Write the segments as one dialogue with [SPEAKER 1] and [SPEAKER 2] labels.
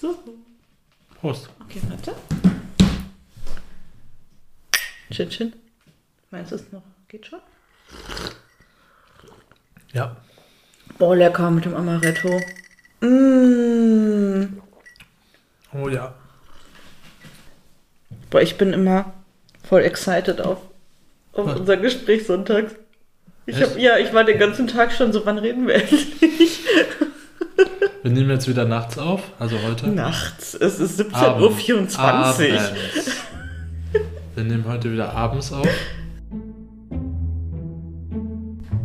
[SPEAKER 1] So.
[SPEAKER 2] Prost.
[SPEAKER 1] Okay, warte. Chin Chin. Meinst du es noch? Geht schon?
[SPEAKER 2] Ja.
[SPEAKER 1] Boah, lecker mit dem Amaretto. Mmh.
[SPEAKER 2] Oh ja.
[SPEAKER 1] Boah, ich bin immer voll excited auf, auf
[SPEAKER 2] Was?
[SPEAKER 1] unser Gespräch sonntags. Ich hab, ja, ich war den ganzen Tag schon so, wann reden wir endlich?
[SPEAKER 2] Wir nehmen jetzt wieder nachts auf, also heute.
[SPEAKER 1] Nachts. Es ist
[SPEAKER 2] Abend.
[SPEAKER 1] 17.24 Uhr.
[SPEAKER 2] Abends. Wir nehmen heute wieder abends auf.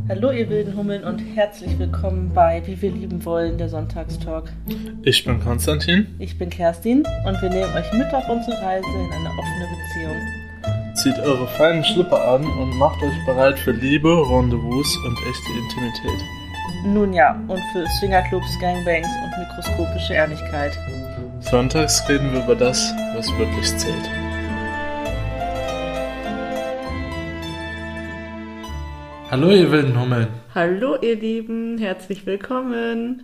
[SPEAKER 1] Hallo ihr wilden Hummeln und herzlich willkommen bei Wie wir lieben wollen, der Sonntagstalk.
[SPEAKER 2] Ich bin Konstantin.
[SPEAKER 1] Ich bin Kerstin und wir nehmen euch mit auf unsere Reise in eine offene Beziehung.
[SPEAKER 2] Zieht eure feinen Schlipper an und macht euch bereit für Liebe, Rendezvous und echte Intimität.
[SPEAKER 1] Nun ja, und für Swingerclubs, Gangbangs und mikroskopische Ehrlichkeit.
[SPEAKER 2] Sonntags reden wir über das, was wirklich zählt. Hallo ihr wilden Hummeln.
[SPEAKER 1] Hallo ihr Lieben, herzlich willkommen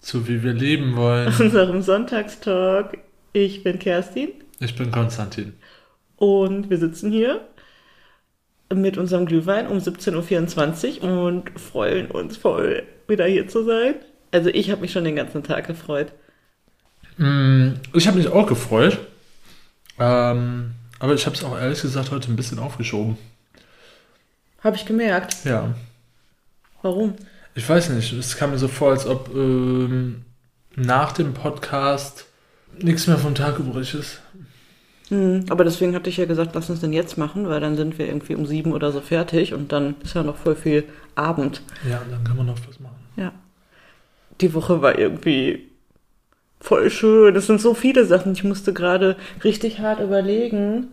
[SPEAKER 2] Zu wie wir leben wollen.
[SPEAKER 1] unserem Sonntagstalk. Ich bin Kerstin
[SPEAKER 2] Ich bin Konstantin.
[SPEAKER 1] und wir sitzen hier mit unserem Glühwein um 17.24 Uhr und freuen uns voll, wieder hier zu sein. Also ich habe mich schon den ganzen Tag gefreut.
[SPEAKER 2] Mm, Ich habe mich auch gefreut. Ähm, aber ich habe es auch ehrlich gesagt heute ein bisschen aufgeschoben.
[SPEAKER 1] Habe ich gemerkt.
[SPEAKER 2] Ja.
[SPEAKER 1] Warum?
[SPEAKER 2] Ich weiß nicht, es kam mir so vor, als ob ähm, nach dem Podcast nichts mehr vom Tag übrig ist.
[SPEAKER 1] Hm, aber deswegen hatte ich ja gesagt, lass uns denn jetzt machen, weil dann sind wir irgendwie um sieben oder so fertig und dann ist ja noch voll viel Abend.
[SPEAKER 2] Ja, dann kann man noch was machen.
[SPEAKER 1] Ja. Die Woche war irgendwie voll schön. Es sind so viele Sachen. Ich musste gerade richtig hart überlegen,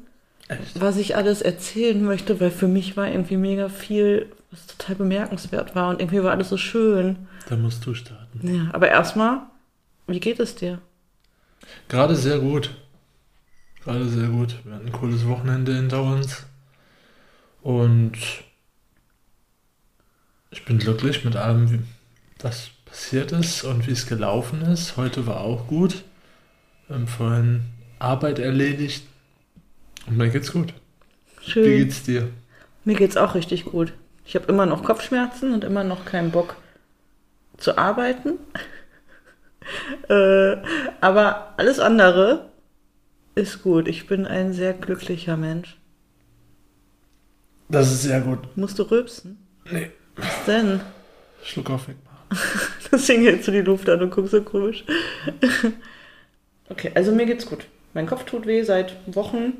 [SPEAKER 2] Echt?
[SPEAKER 1] was ich alles erzählen möchte, weil für mich war irgendwie mega viel, was total bemerkenswert war und irgendwie war alles so schön.
[SPEAKER 2] Dann musst du starten.
[SPEAKER 1] Ja, aber erstmal, wie geht es dir?
[SPEAKER 2] Gerade sehr gut. Gerade sehr gut. Wir hatten ein cooles Wochenende hinter uns. Und ich bin glücklich mit allem, wie das passiert ist und wie es gelaufen ist. Heute war auch gut. Wir haben vorhin Arbeit erledigt. Und mir geht's gut. Wie
[SPEAKER 1] Schön.
[SPEAKER 2] geht's dir?
[SPEAKER 1] Mir geht's auch richtig gut. Ich habe immer noch Kopfschmerzen und immer noch keinen Bock zu arbeiten. äh, aber alles andere ist gut. Ich bin ein sehr glücklicher Mensch.
[SPEAKER 2] Das ist sehr gut.
[SPEAKER 1] Musst du rülpsen?
[SPEAKER 2] Nee,
[SPEAKER 1] Was denn?
[SPEAKER 2] Schluck auf wegmachen.
[SPEAKER 1] Deswegen hältst du die Luft an und guckst so komisch. okay, also mir geht's gut. Mein Kopf tut weh seit Wochen.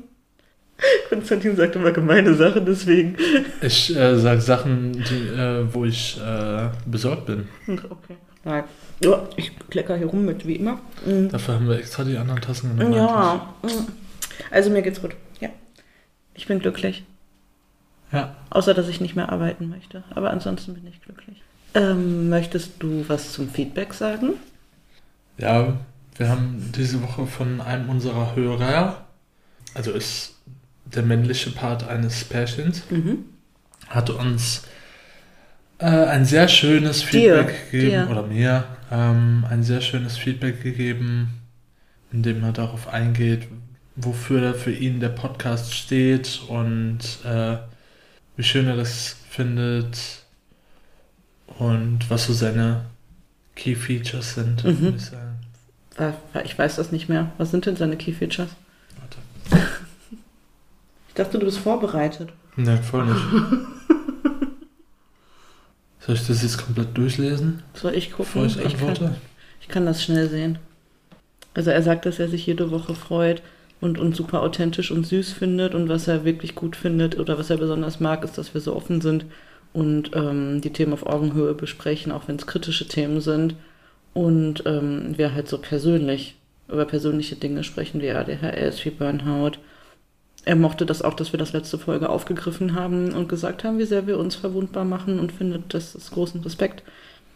[SPEAKER 1] Konstantin sagt immer gemeine Sachen, deswegen.
[SPEAKER 2] Ich äh, sag Sachen, die, äh, wo ich äh, besorgt bin.
[SPEAKER 1] Okay. Nein. Ja, ich klecker hier rum mit, wie immer. Mhm.
[SPEAKER 2] Dafür haben wir extra die anderen Tassen genommen.
[SPEAKER 1] Ja. mm. Also mir geht's gut. Ja. Ich bin glücklich.
[SPEAKER 2] Ja.
[SPEAKER 1] Außer, dass ich nicht mehr arbeiten möchte. Aber ansonsten bin ich glücklich. Ähm, möchtest du was zum Feedback sagen?
[SPEAKER 2] Ja, wir haben diese Woche von einem unserer Hörer, also ist der männliche Part eines Pärchens,
[SPEAKER 1] Mhm.
[SPEAKER 2] hat uns äh, ein sehr schönes
[SPEAKER 1] Dir,
[SPEAKER 2] Feedback gegeben,
[SPEAKER 1] dir.
[SPEAKER 2] oder mir, ähm, ein sehr schönes Feedback gegeben, in dem er darauf eingeht, wofür für ihn der Podcast steht und äh, wie schön er das findet und was so seine Key Features sind,
[SPEAKER 1] Mhm.
[SPEAKER 2] würde ich sagen.
[SPEAKER 1] Ich weiß das nicht mehr. Was sind denn seine Key Features?
[SPEAKER 2] Warte.
[SPEAKER 1] Ich dachte, du bist vorbereitet.
[SPEAKER 2] Ne, voll nicht. Soll ich das jetzt komplett durchlesen,
[SPEAKER 1] Soll ich gucken?
[SPEAKER 2] ich
[SPEAKER 1] ich, kann, ich kann das schnell sehen. Also er sagt, dass er sich jede Woche freut und uns super authentisch und süß findet und was er wirklich gut findet oder was er besonders mag, ist, dass wir so offen sind und ähm, die Themen auf Augenhöhe besprechen, auch wenn es kritische Themen sind. Und ähm, wir halt so persönlich über persönliche Dinge sprechen, wie ADHS, wie Burnout. Er mochte das auch, dass wir das letzte Folge aufgegriffen haben und gesagt haben, wie sehr wir uns verwundbar machen und findet, dass es großen Respekt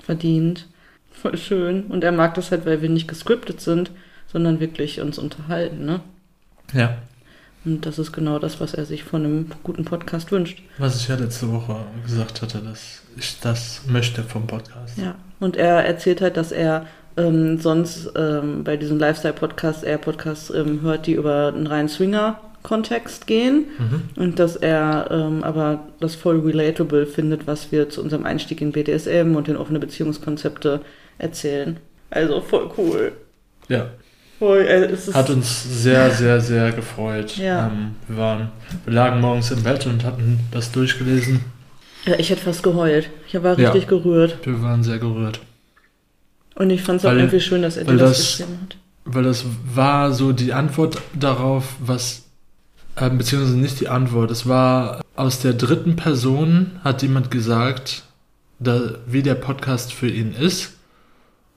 [SPEAKER 1] verdient. Voll schön. Und er mag das halt, weil wir nicht gescriptet sind, sondern wirklich uns unterhalten, ne?
[SPEAKER 2] Ja,
[SPEAKER 1] Und das ist genau das, was er sich von einem guten Podcast wünscht.
[SPEAKER 2] was ich ja letzte Woche gesagt hatte, dass ich das möchte vom Podcast.
[SPEAKER 1] Ja. Und er erzählt halt, dass er ähm, sonst ähm, bei diesem Lifestyle-Podcast eher Podcasts ähm, hört, die über einen reinen Swinger-Kontext gehen
[SPEAKER 2] Mhm.
[SPEAKER 1] und dass er ähm, aber das voll relatable findet, was wir zu unserem Einstieg in BDSM und in offene Beziehungskonzepte erzählen. Also voll cool.
[SPEAKER 2] Ja,
[SPEAKER 1] Voll, ist,
[SPEAKER 2] hat uns sehr, sehr, sehr gefreut.
[SPEAKER 1] Ja.
[SPEAKER 2] Ähm, wir, waren, wir lagen morgens im Bett und hatten das durchgelesen.
[SPEAKER 1] ja, ich hätte fast geheult. Ich war
[SPEAKER 2] Ja.
[SPEAKER 1] richtig gerührt.
[SPEAKER 2] Wir waren sehr gerührt.
[SPEAKER 1] Und ich fand es auch
[SPEAKER 2] Weil-
[SPEAKER 1] irgendwie schön, dass er das,
[SPEAKER 2] das-
[SPEAKER 1] geschrieben hat.
[SPEAKER 2] Weil das war so die Antwort darauf, was, äh, beziehungsweise nicht die Antwort, es war aus der dritten Person hat jemand gesagt, da, wie der Podcast für ihn ist.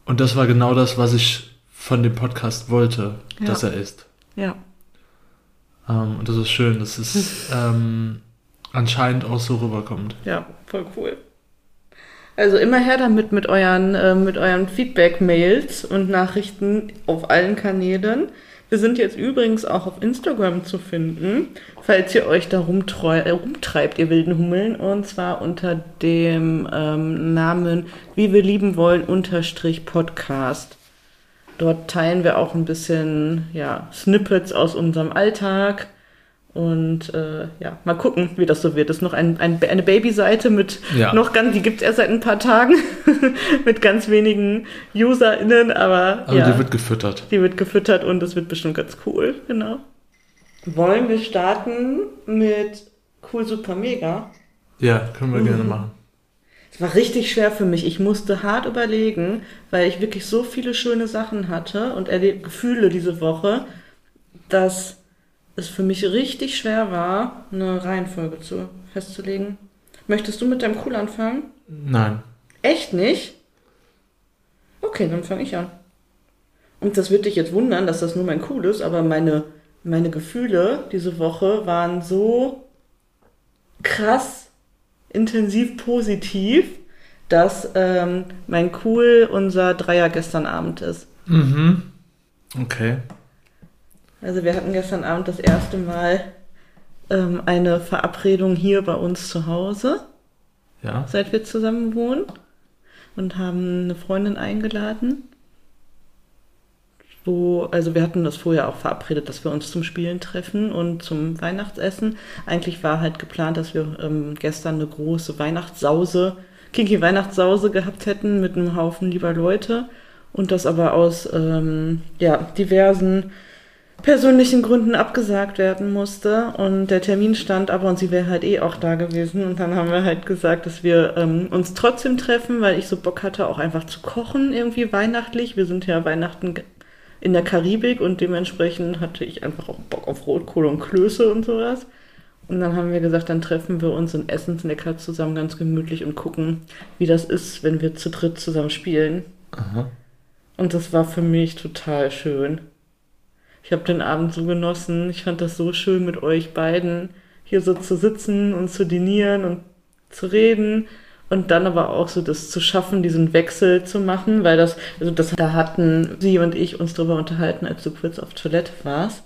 [SPEAKER 2] Und das war genau das, was ich von dem Podcast wollte,
[SPEAKER 1] Ja.
[SPEAKER 2] dass er ist.
[SPEAKER 1] Ja.
[SPEAKER 2] Ähm, und das ist schön, dass es ähm, anscheinend auch so rüberkommt.
[SPEAKER 1] Ja, voll cool. Also immer her damit mit euren, äh, mit euren Feedback-Mails und Nachrichten auf allen Kanälen. Wir sind jetzt übrigens auch auf Instagram zu finden, falls ihr euch da rumtreu äh, rumtreibt, ihr wilden Hummeln. Und zwar unter dem ähm, Namen Wie wir lieben wollen unterstrich Podcast. Dort teilen wir auch ein bisschen ja, Snippets aus unserem Alltag. Und äh, ja, mal gucken, wie das so wird. Das ist noch ein, ein, eine Baby-Seite mit
[SPEAKER 2] Ja.
[SPEAKER 1] noch ganz, die gibt es erst seit ein paar Tagen, mit ganz wenigen UserInnen, aber,
[SPEAKER 2] Aber
[SPEAKER 1] ja,
[SPEAKER 2] die wird gefüttert.
[SPEAKER 1] die wird gefüttert und das wird bestimmt ganz cool, genau. Wollen wir starten mit Cool Super Mega?
[SPEAKER 2] Ja, können wir gerne
[SPEAKER 1] Mhm.
[SPEAKER 2] machen.
[SPEAKER 1] Es war richtig schwer für mich. Ich musste hart überlegen, weil ich wirklich so viele schöne Sachen hatte und erleb Gefühle diese Woche, dass es für mich richtig schwer war, eine Reihenfolge zu, festzulegen. Möchtest du mit deinem Cool anfangen?
[SPEAKER 2] Nein.
[SPEAKER 1] Echt nicht? Okay, dann fange ich an. Und das wird dich jetzt wundern, dass das nur mein Cool ist, aber meine, meine Gefühle diese Woche waren so krass intensiv positiv, dass ähm, mein Cool unser Dreier gestern Abend ist.
[SPEAKER 2] Mhm. Okay.
[SPEAKER 1] Also wir hatten gestern Abend das erste Mal ähm, eine Verabredung hier bei uns zu Hause.
[SPEAKER 2] Ja.
[SPEAKER 1] seit wir zusammen wohnen und haben eine Freundin eingeladen. Wo, also wir hatten das vorher auch verabredet, dass wir uns zum Spielen treffen und zum Weihnachtsessen. Eigentlich war halt geplant, dass wir ähm, gestern eine große Weihnachtssause, Kinky Weihnachtssause gehabt hätten mit einem Haufen lieber Leute und das aber aus ähm, ja, diversen persönlichen Gründen abgesagt werden musste und der Termin stand aber und sie wäre halt eh auch da gewesen und dann haben wir halt gesagt, dass wir ähm, uns trotzdem treffen, weil ich so Bock hatte, auch einfach zu kochen irgendwie weihnachtlich. Wir sind ja Weihnachten in der Karibik und dementsprechend hatte ich einfach auch Bock auf Rotkohl und Klöße und sowas. Und dann haben wir gesagt, dann treffen wir uns und essen lecker zusammen ganz gemütlich und gucken, wie das ist, wenn wir zu dritt zusammen spielen.
[SPEAKER 2] Aha.
[SPEAKER 1] Und das war für mich total schön. Ich habe den Abend so genossen. Ich fand das so schön mit euch beiden hier so zu sitzen und zu dinieren und zu reden und dann aber auch so das zu schaffen, diesen Wechsel zu machen, weil das, also das, da hatten sie und ich uns drüber unterhalten, als du kurz auf Toilette warst,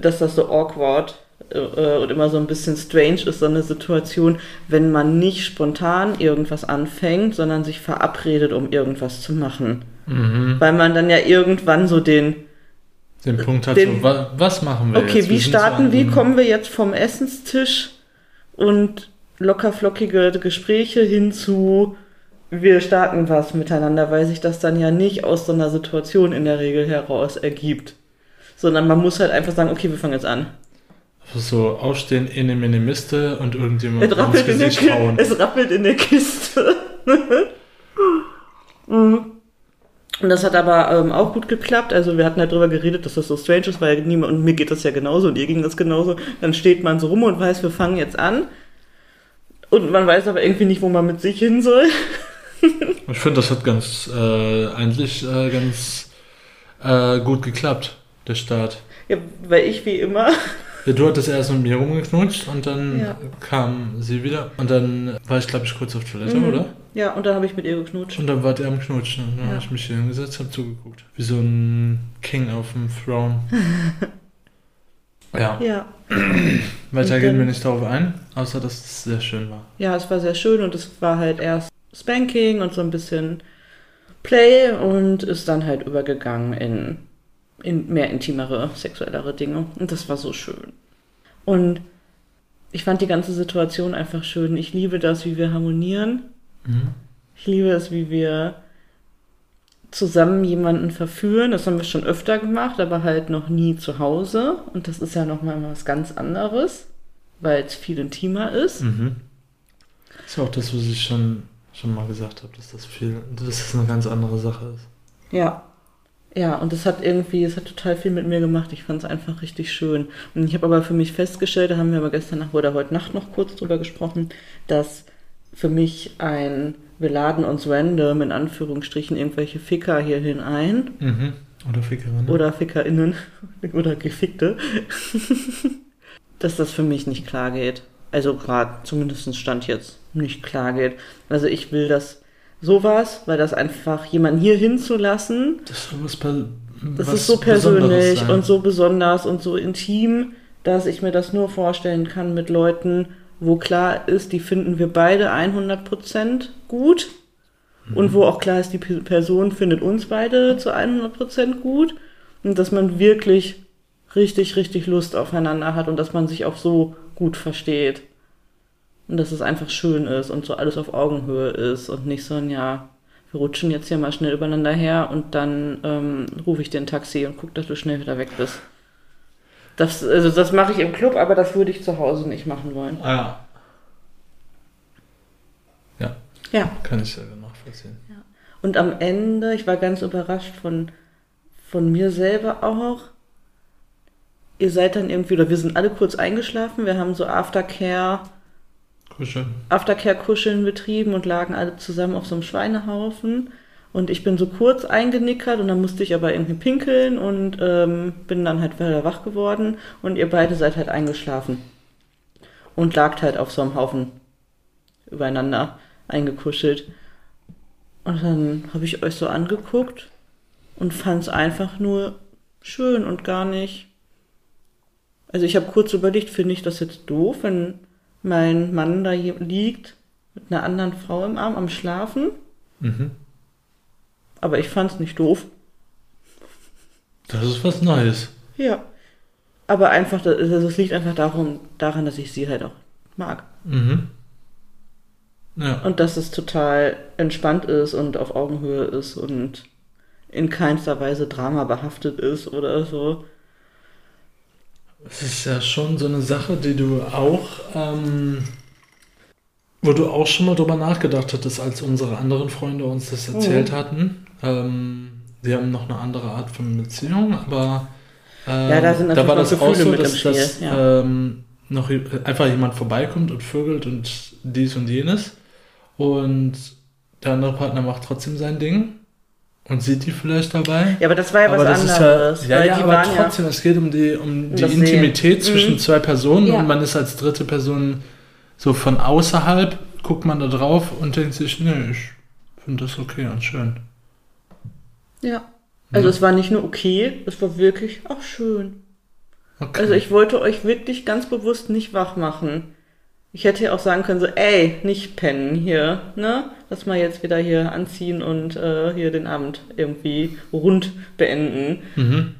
[SPEAKER 1] dass das so awkward äh, und immer so ein bisschen strange ist, so eine Situation, wenn man nicht spontan irgendwas anfängt, sondern sich verabredet, um irgendwas zu machen.
[SPEAKER 2] Mhm.
[SPEAKER 1] Weil man dann ja irgendwann so den,
[SPEAKER 2] Den Punkt hat
[SPEAKER 1] Den-
[SPEAKER 2] so, wa was machen wir
[SPEAKER 1] okay,
[SPEAKER 2] jetzt?
[SPEAKER 1] wie
[SPEAKER 2] sind so
[SPEAKER 1] starten, wie kommen wir jetzt vom Essenstisch und lockerflockige Gespräche hin zu, wir starten was miteinander, weil sich das dann ja nicht aus so einer Situation in der Regel heraus ergibt. Sondern man muss halt einfach sagen, okay, wir fangen jetzt an.
[SPEAKER 2] So aufstehen, in eine Minimiste und irgendjemand
[SPEAKER 1] Es
[SPEAKER 2] ins
[SPEAKER 1] rappelt, in der
[SPEAKER 2] hauen.
[SPEAKER 1] es rappelt in der Kiste. Mhm. Und das hat aber ähm, auch gut geklappt. Also wir hatten halt drüber geredet, dass das so strange ist, weil niemand, und mir geht das ja genauso und ihr ging das genauso. Dann steht man so rum und weiß, wir fangen jetzt an. Und man weiß aber irgendwie nicht, wo man mit sich hin soll.
[SPEAKER 2] Ich finde, das hat ganz, äh, eigentlich äh, ganz äh, gut geklappt, der Start.
[SPEAKER 1] Ja, weil ich wie immer.
[SPEAKER 2] Ja, du hattest erst mit mir rumgeknutscht und dann
[SPEAKER 1] Ja.
[SPEAKER 2] kam sie wieder. Und dann war ich, glaube ich, kurz auf Toilette,
[SPEAKER 1] Mhm.
[SPEAKER 2] oder?
[SPEAKER 1] Ja, und dann habe ich mit ihr geknutscht.
[SPEAKER 2] Und dann wart ihr am Knutschen. Und dann
[SPEAKER 1] Ja.
[SPEAKER 2] habe ich mich hier hingesetzt, habe zugeguckt. Wie so ein King auf dem Throne. ja,
[SPEAKER 1] Ja.
[SPEAKER 2] weiter gehen wir nicht darauf ein, außer dass es sehr schön war.
[SPEAKER 1] Ja, es war sehr schön und es war halt erst Spanking und so ein bisschen Play und ist dann halt übergegangen in, in mehr intimere, sexuellere Dinge. Und das war so schön. Und ich fand die ganze Situation einfach schön. Ich liebe das, wie wir harmonieren.
[SPEAKER 2] Mhm.
[SPEAKER 1] Ich liebe es, wie wir zusammen jemanden verführen. Das haben wir schon öfter gemacht, aber halt noch nie zu Hause. Und das ist ja nochmal was ganz anderes, weil es viel intimer ist.
[SPEAKER 2] Mhm. Das ist auch das, was ich schon, schon mal gesagt habe, dass das viel, dass das eine ganz andere Sache ist.
[SPEAKER 1] Ja. Ja, und es hat irgendwie, es hat total viel mit mir gemacht. Ich fand es einfach richtig schön. Und ich habe aber für mich festgestellt, da haben wir aber gestern Nacht oder heute Nacht noch kurz drüber gesprochen, dass für mich ein, wir laden uns random in Anführungsstrichen irgendwelche Ficker hierhin ein.
[SPEAKER 2] Mhm. Oder Fickerinnen.
[SPEAKER 1] Oder FickerInnen. Oder Gefickte. dass das für mich nicht klar geht. Also gerade, zumindest Stand jetzt, nicht klar geht. Also ich will das sowas, weil das einfach jemanden hier hinzulassen,
[SPEAKER 2] Das ist
[SPEAKER 1] das ist so persönlich und so besonders und so intim, dass ich mir das nur vorstellen kann mit Leuten, wo klar ist, die finden wir beide 100% gut und wo auch klar ist, die Pe- Person findet uns beide zu 100% gut und dass man wirklich richtig, richtig Lust aufeinander hat und dass man sich auch so gut versteht. Und dass es einfach schön ist und so alles auf Augenhöhe ist und nicht so ein, ja, wir rutschen jetzt hier mal schnell übereinander her und dann ähm, rufe ich dir ein Taxi und guck, dass du schnell wieder weg bist. Das, also das mache ich im Club, aber das würde ich zu Hause nicht machen wollen.
[SPEAKER 2] Ah, ja.
[SPEAKER 1] Ja.
[SPEAKER 2] Kann ich selber nachvollziehen.
[SPEAKER 1] Und am Ende, ich war ganz überrascht von, von mir selber auch. Ihr seid dann irgendwie, oder wir sind alle kurz eingeschlafen. Wir haben so Aftercare,
[SPEAKER 2] Kuscheln.
[SPEAKER 1] Aftercare-Kuscheln betrieben und lagen alle zusammen auf so einem Schweinehaufen. Und ich bin so kurz eingenickert und dann musste ich aber irgendwie pinkeln und ähm, bin dann halt wieder wach geworden. Und ihr beide seid halt eingeschlafen. Und lagt halt auf so einem Haufen übereinander eingekuschelt. Und dann habe ich euch so angeguckt und fand es einfach nur schön und gar nicht. Also ich habe kurz überlegt, finde ich das jetzt doof, wenn mein Mann da liegt mit einer anderen Frau im Arm am Schlafen.
[SPEAKER 2] Mhm.
[SPEAKER 1] Aber ich fand es nicht doof.
[SPEAKER 2] Das ist was Neues.
[SPEAKER 1] Ja. Aber einfach, das- also es liegt einfach darum, daran, dass ich sie halt auch mag.
[SPEAKER 2] Mhm. Ja.
[SPEAKER 1] Und dass es total entspannt ist und auf Augenhöhe ist und in keinster Weise Drama behaftet ist oder so.
[SPEAKER 2] Es ist ja schon so eine Sache, die du auch, ähm, wo du auch schon mal drüber nachgedacht hattest, als unsere anderen Freunde uns das erzählt hatten. Ähm, die haben noch eine andere Art von Beziehung, aber ähm,
[SPEAKER 1] Ja, da sind
[SPEAKER 2] da war das
[SPEAKER 1] noch
[SPEAKER 2] auch
[SPEAKER 1] Gefühle
[SPEAKER 2] so, dass, dass
[SPEAKER 1] ja.
[SPEAKER 2] ähm, noch einfach jemand vorbeikommt und vögelt und dies und jenes und der andere Partner macht trotzdem sein Ding und sieht die vielleicht dabei.
[SPEAKER 1] Ja, aber das war ja was
[SPEAKER 2] das
[SPEAKER 1] anderes.
[SPEAKER 2] Ist ja, ja, ja aber trotzdem, es geht um die, um die
[SPEAKER 1] das Sehen.
[SPEAKER 2] Intimität zwischen
[SPEAKER 1] Mhm.
[SPEAKER 2] zwei Personen und man ist als dritte Person so von außerhalb, guckt man da drauf und denkt sich, nee, ich finde das okay und schön.
[SPEAKER 1] Ja. Also es war nicht nur okay, es war wirklich auch schön.
[SPEAKER 2] Okay.
[SPEAKER 1] Also ich wollte euch wirklich ganz bewusst nicht wach machen. Ich hätte ja auch sagen können, so, ey, nicht pennen hier, ne? Lass mal jetzt wieder hier anziehen und äh, hier den Abend irgendwie rund beenden.
[SPEAKER 2] mhm.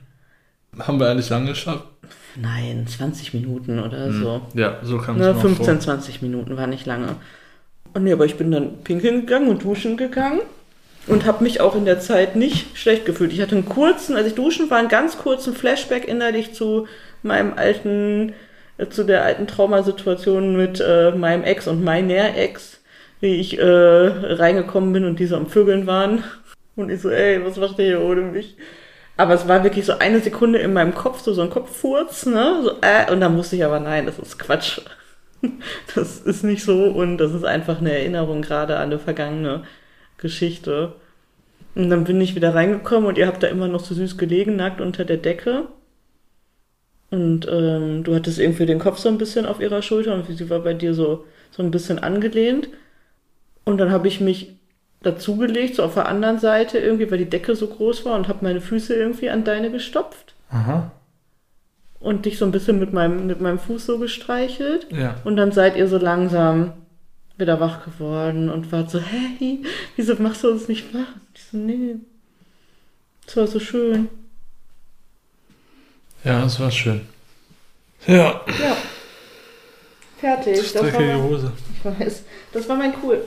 [SPEAKER 2] Haben wir eigentlich lange geschafft?
[SPEAKER 1] Nein, 20 Minuten oder so.
[SPEAKER 2] Ja, so kam
[SPEAKER 1] Ne,
[SPEAKER 2] es mir auch
[SPEAKER 1] 15,
[SPEAKER 2] vor.
[SPEAKER 1] 20 Minuten war nicht lange. Und nee, aber ich bin dann pinkeln gegangen und duschen gegangen und habe mich auch in der Zeit nicht schlecht gefühlt. Ich hatte einen kurzen, als ich duschen war, einen ganz kurzen Flashback innerlich zu meinem alten, äh, zu der alten Traumasituation mit äh, meinem Ex und meiner Ex, wie ich äh, reingekommen bin und die so am Vögeln waren. Und ich so, ey, was macht ihr hier ohne mich? Aber es war wirklich so eine Sekunde in meinem Kopf, so, so ein Kopffurz, ne? So, äh, und dann musste ich aber, nein, das ist Quatsch. Das ist nicht so und das ist einfach eine Erinnerung gerade an eine vergangene Geschichte. Und dann bin ich wieder reingekommen und ihr habt da immer noch so süß gelegen, nackt unter der Decke. Und ähm, du hattest irgendwie den Kopf so ein bisschen auf ihrer Schulter und sie war bei dir so, so ein bisschen angelehnt. Und dann habe ich mich dazugelegt, so auf der anderen Seite irgendwie, weil die Decke so groß war und habe meine Füße irgendwie an deine gestopft
[SPEAKER 2] Aha.
[SPEAKER 1] und dich so ein bisschen mit meinem, mit meinem Fuß so gestreichelt.
[SPEAKER 2] Ja.
[SPEAKER 1] Und dann seid ihr so langsam wieder wach geworden und war so, hey, wieso machst du uns nicht wach? Ich so, nee. Das war so schön.
[SPEAKER 2] Ja, es war schön. Ja.
[SPEAKER 1] Ja. Fertig. Das war mein,
[SPEAKER 2] Hose.
[SPEAKER 1] ich weiß. Das war mein Cool.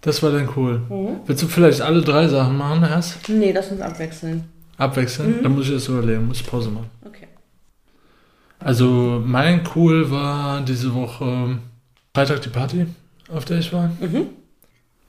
[SPEAKER 2] Das war dann cool.
[SPEAKER 1] Mhm.
[SPEAKER 2] Willst du vielleicht alle drei Sachen machen erst?
[SPEAKER 1] Nee, lass uns abwechseln.
[SPEAKER 2] Abwechseln?
[SPEAKER 1] Mhm.
[SPEAKER 2] Dann muss ich erst überlegen, muss Pause machen.
[SPEAKER 1] Okay.
[SPEAKER 2] Also mein Cool war diese Woche Freitag die Party, auf der ich war.
[SPEAKER 1] Mhm.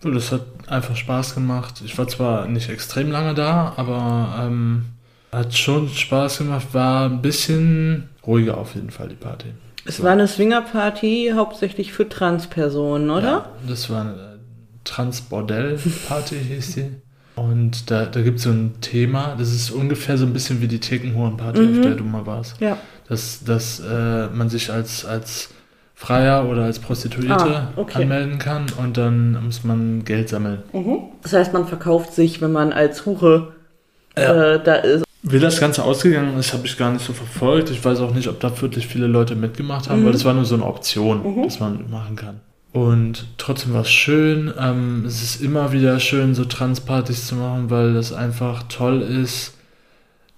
[SPEAKER 2] So, Das hat einfach Spaß gemacht. Ich war zwar nicht extrem lange da, aber ähm, hat schon Spaß gemacht. War ein bisschen ruhiger auf jeden Fall die Party.
[SPEAKER 1] Es
[SPEAKER 2] So.
[SPEAKER 1] war eine Swingerparty hauptsächlich für Transpersonen, oder?
[SPEAKER 2] Ja, das war eine Transbordell-Party, hieß die. Und da, da gibt es so ein Thema, das ist ungefähr so ein bisschen wie die Thekenhuren-Party,
[SPEAKER 1] Mhm.
[SPEAKER 2] auf der du mal warst.
[SPEAKER 1] Ja.
[SPEAKER 2] Dass, dass äh, man sich als, als Freier oder als Prostituierte
[SPEAKER 1] Ah, okay.
[SPEAKER 2] anmelden kann und dann muss man Geld sammeln.
[SPEAKER 1] Das heißt, man verkauft sich, wenn man als Hure
[SPEAKER 2] Ja.
[SPEAKER 1] äh, da ist.
[SPEAKER 2] Wie das Ganze ausgegangen ist, habe ich gar nicht so verfolgt. Ich weiß auch nicht, ob da wirklich viele Leute mitgemacht haben,
[SPEAKER 1] Mhm.
[SPEAKER 2] weil das war nur so eine Option,
[SPEAKER 1] Mhm.
[SPEAKER 2] dass man machen kann. Und trotzdem war es schön. Ähm, es ist immer wieder schön, so Transpartys zu machen, weil das einfach toll ist,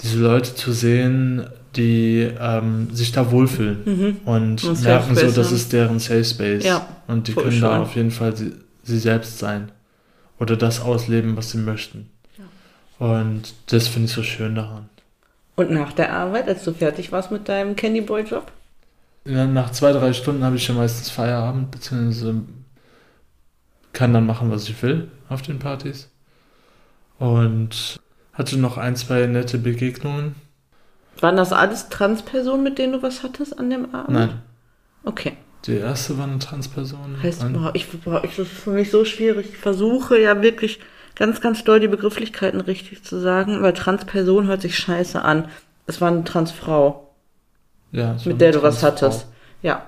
[SPEAKER 2] diese Leute zu sehen, die ähm, sich da wohlfühlen
[SPEAKER 1] Mhm.
[SPEAKER 2] und
[SPEAKER 1] Und
[SPEAKER 2] merken so, das ist deren Safe Space.
[SPEAKER 1] Ja,
[SPEAKER 2] und die können da
[SPEAKER 1] schön.
[SPEAKER 2] auf jeden Fall sie, sie selbst sein oder das ausleben, was sie möchten. Und das finde ich so schön daran.
[SPEAKER 1] Und nach der Arbeit, als du fertig warst mit deinem Candyboy-Job?
[SPEAKER 2] Ja, Nach zwei, drei Stunden habe ich ja meistens Feierabend, beziehungsweise kann dann machen, was ich will auf den Partys. Und hatte noch ein, zwei nette Begegnungen.
[SPEAKER 1] Waren das alles Transpersonen, mit denen du was hattest an dem Abend?
[SPEAKER 2] Nein,
[SPEAKER 1] Okay.
[SPEAKER 2] die erste war eine Transperson.
[SPEAKER 1] Heißt, boah, ich, boah, ich, das ist für mich so schwierig. Ich versuche ja wirklich ganz, ganz doll die Begrifflichkeiten richtig zu sagen, weil Transperson hört sich scheiße an. Es war eine Transfrau,
[SPEAKER 2] ja,
[SPEAKER 1] mit der du was hattest. Ja.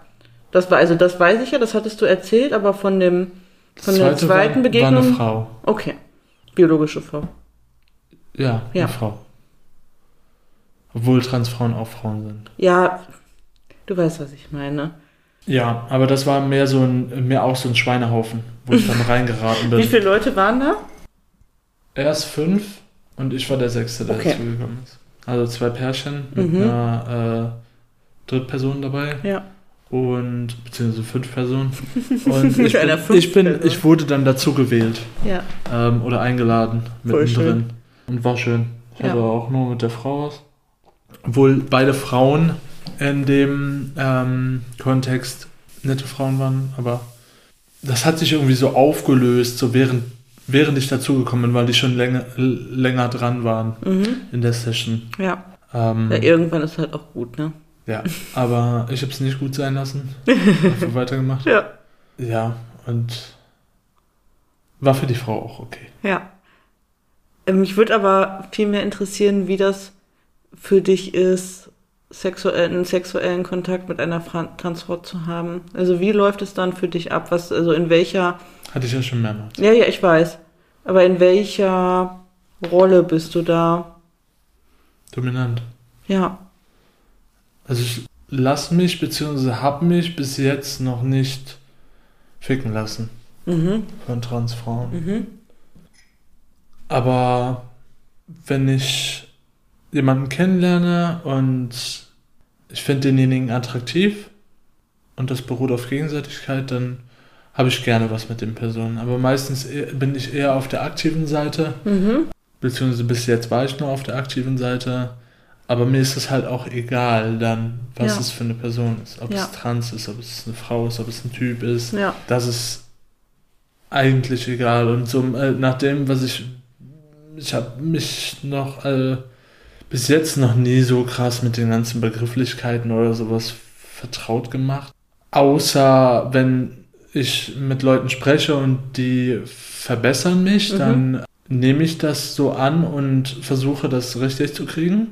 [SPEAKER 1] Das war, also das weiß ich ja, das hattest du erzählt, aber von dem, von der
[SPEAKER 2] zweite
[SPEAKER 1] zweiten
[SPEAKER 2] war,
[SPEAKER 1] Begegnung.
[SPEAKER 2] War eine Frau.
[SPEAKER 1] Okay. Biologische Frau.
[SPEAKER 2] Ja,
[SPEAKER 1] Ja.
[SPEAKER 2] eine Frau. Obwohl Transfrauen auch Frauen sind.
[SPEAKER 1] Ja, du weißt, was ich meine.
[SPEAKER 2] Ja, aber das war mehr so ein, mehr auch so ein Schweinehaufen, wo ich dann reingeraten bin.
[SPEAKER 1] Wie viele Leute waren da?
[SPEAKER 2] Erst fünf und ich war der Sechste, der
[SPEAKER 1] Okay.
[SPEAKER 2] dazugekommen ist. Also zwei Pärchen mit
[SPEAKER 1] Mhm.
[SPEAKER 2] einer äh, Drittperson dabei
[SPEAKER 1] Ja.
[SPEAKER 2] und beziehungsweise fünf Personen. Und ich bin, ich, bin ich wurde dann dazu gewählt
[SPEAKER 1] Ja.
[SPEAKER 2] ähm, oder eingeladen mittendrin. Und war schön. Ich
[SPEAKER 1] Ja.
[SPEAKER 2] hatte auch nur mit der Frau was. Obwohl beide Frauen in dem ähm, Kontext nette Frauen waren, aber das hat sich irgendwie so aufgelöst, so während, während ich dazugekommen bin, weil die schon länger, länger dran waren
[SPEAKER 1] Mhm.
[SPEAKER 2] in der Session.
[SPEAKER 1] Ja.
[SPEAKER 2] Ähm,
[SPEAKER 1] ja. Irgendwann ist halt auch gut, ne?
[SPEAKER 2] ja, aber ich habe es nicht gut sein lassen. Einfach weitergemacht.
[SPEAKER 1] Ja.
[SPEAKER 2] Ja, und war für die Frau auch okay.
[SPEAKER 1] Ja. Ähm, Mich würde aber viel mehr interessieren, wie das für dich ist, einen sexuellen Kontakt mit einer Fra- Transfrau zu haben. Also wie läuft es dann für dich ab? Was, also in welcher,
[SPEAKER 2] Hatte ich ja schon mehrmals.
[SPEAKER 1] ja, ja, ich weiß, aber in welcher Rolle bist du da?
[SPEAKER 2] Dominant.
[SPEAKER 1] Ja.
[SPEAKER 2] Also ich lass mich beziehungsweise hab mich bis jetzt noch nicht ficken lassen
[SPEAKER 1] Mhm.
[SPEAKER 2] von Transfrauen.
[SPEAKER 1] Mhm.
[SPEAKER 2] Aber wenn ich jemanden kennenlerne und ich finde denjenigen attraktiv und das beruht auf Gegenseitigkeit, dann habe ich gerne was mit den Personen. Aber meistens eher- bin ich eher auf der aktiven Seite,
[SPEAKER 1] Mhm.
[SPEAKER 2] beziehungsweise bis jetzt war ich nur auf der aktiven Seite. Aber mir ist es halt auch egal dann, was
[SPEAKER 1] Ja.
[SPEAKER 2] es für eine Person ist. Ob
[SPEAKER 1] Ja.
[SPEAKER 2] es trans ist, ob es eine Frau ist, ob es ein Typ ist.
[SPEAKER 1] Ja.
[SPEAKER 2] Das ist eigentlich egal. Und so äh, nach dem, was ich. Ich habe mich noch äh, bis jetzt noch nie so krass mit den ganzen Begrifflichkeiten oder sowas vertraut gemacht. Außer wenn ich mit Leuten spreche und die verbessern mich,
[SPEAKER 1] Mhm.
[SPEAKER 2] dann nehme ich das so an und versuche das richtig zu kriegen.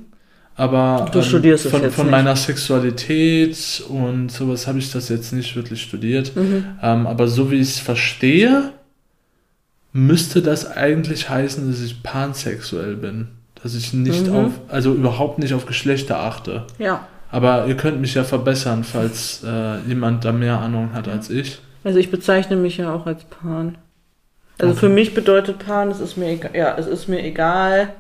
[SPEAKER 2] Aber
[SPEAKER 1] Du studierst es
[SPEAKER 2] von, von meiner Sexualität und sowas habe ich das jetzt nicht wirklich studiert.
[SPEAKER 1] Mhm.
[SPEAKER 2] Ähm, aber so wie ich es verstehe, müsste das eigentlich heißen, dass ich pansexuell bin. Dass ich nicht
[SPEAKER 1] Mhm.
[SPEAKER 2] auf, also überhaupt nicht auf Geschlechter achte.
[SPEAKER 1] Ja.
[SPEAKER 2] Aber ihr könnt mich ja verbessern, falls äh, jemand da mehr Ahnung hat als ich.
[SPEAKER 1] Also ich bezeichne mich ja auch als Pan. Also
[SPEAKER 2] Okay.
[SPEAKER 1] für mich bedeutet Pan, es ist mir egal, ja, es ist mir egal,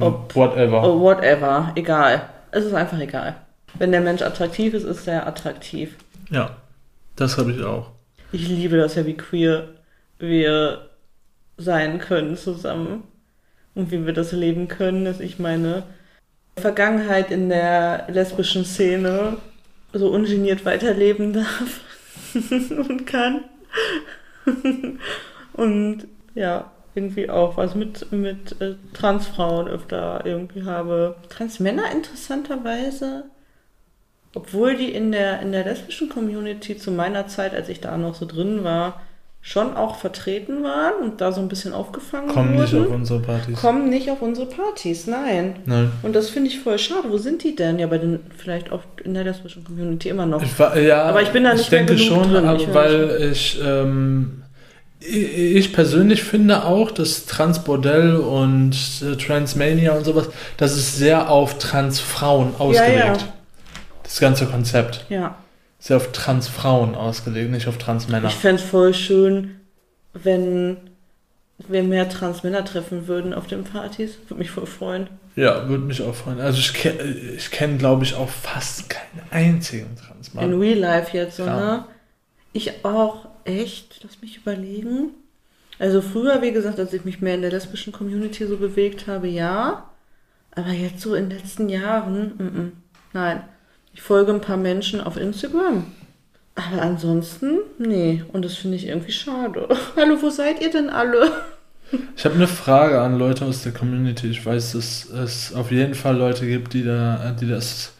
[SPEAKER 1] Ob-
[SPEAKER 2] Whatever.
[SPEAKER 1] oh, whatever, egal. Es ist einfach egal. Wenn der Mensch attraktiv ist, ist er attraktiv.
[SPEAKER 2] Ja, das habe ich auch.
[SPEAKER 1] Ich liebe das ja, wie queer wir sein können zusammen und wie wir das leben können, dass ich meine Vergangenheit in der lesbischen Szene so ungeniert weiterleben darf und kann. und ja, irgendwie auch was mit, mit äh, Transfrauen öfter irgendwie habe. Transmänner interessanterweise, obwohl die in der, in der lesbischen Community zu meiner Zeit, als ich da noch so drin war, schon auch vertreten waren und da so ein bisschen aufgefangen
[SPEAKER 2] Kommen
[SPEAKER 1] wurden.
[SPEAKER 2] nicht auf unsere Partys.
[SPEAKER 1] kommen nicht auf unsere Partys, nein.
[SPEAKER 2] Nein.
[SPEAKER 1] Und das finde ich voll schade. Wo sind die denn? Ja, bei den, vielleicht auch in der lesbischen Community immer noch.
[SPEAKER 2] Ich war, ja,
[SPEAKER 1] Aber ich bin da nicht
[SPEAKER 2] ich denke
[SPEAKER 1] mehr genug
[SPEAKER 2] schon,
[SPEAKER 1] drin.
[SPEAKER 2] aber
[SPEAKER 1] Ich
[SPEAKER 2] weil ich, ähm, ich, ich persönlich finde auch, dass Transbordell und äh, Transmania und sowas, das ist sehr auf Transfrauen ausgelegt.
[SPEAKER 1] ja.
[SPEAKER 2] Das ganze Konzept.
[SPEAKER 1] Ja.
[SPEAKER 2] Sehr auf Transfrauen ausgelegt, nicht auf Transmänner.
[SPEAKER 1] Ich fände es voll schön, wenn wir mehr Transmänner treffen würden auf den Partys. Würde mich voll freuen.
[SPEAKER 2] Ja, würde mich auch freuen. Also ich kenne, ich kenn, glaube ich, auch fast keinen einzigen
[SPEAKER 1] In
[SPEAKER 2] Transmann.
[SPEAKER 1] Real Life jetzt,
[SPEAKER 2] Ja.
[SPEAKER 1] ne? Ich auch, echt? Lass mich überlegen. Also früher, wie gesagt, als ich mich mehr in der lesbischen Community so bewegt habe, ja. Aber jetzt so in den letzten Jahren, mm -mm, nein. Ich folge ein paar Menschen auf Instagram. Aber ansonsten, nee. Und das finde ich irgendwie schade. Hallo, wo seid ihr denn alle?
[SPEAKER 2] Ich habe eine Frage an Leute aus der Community. Ich weiß, dass es auf jeden Fall Leute gibt, die, da, die das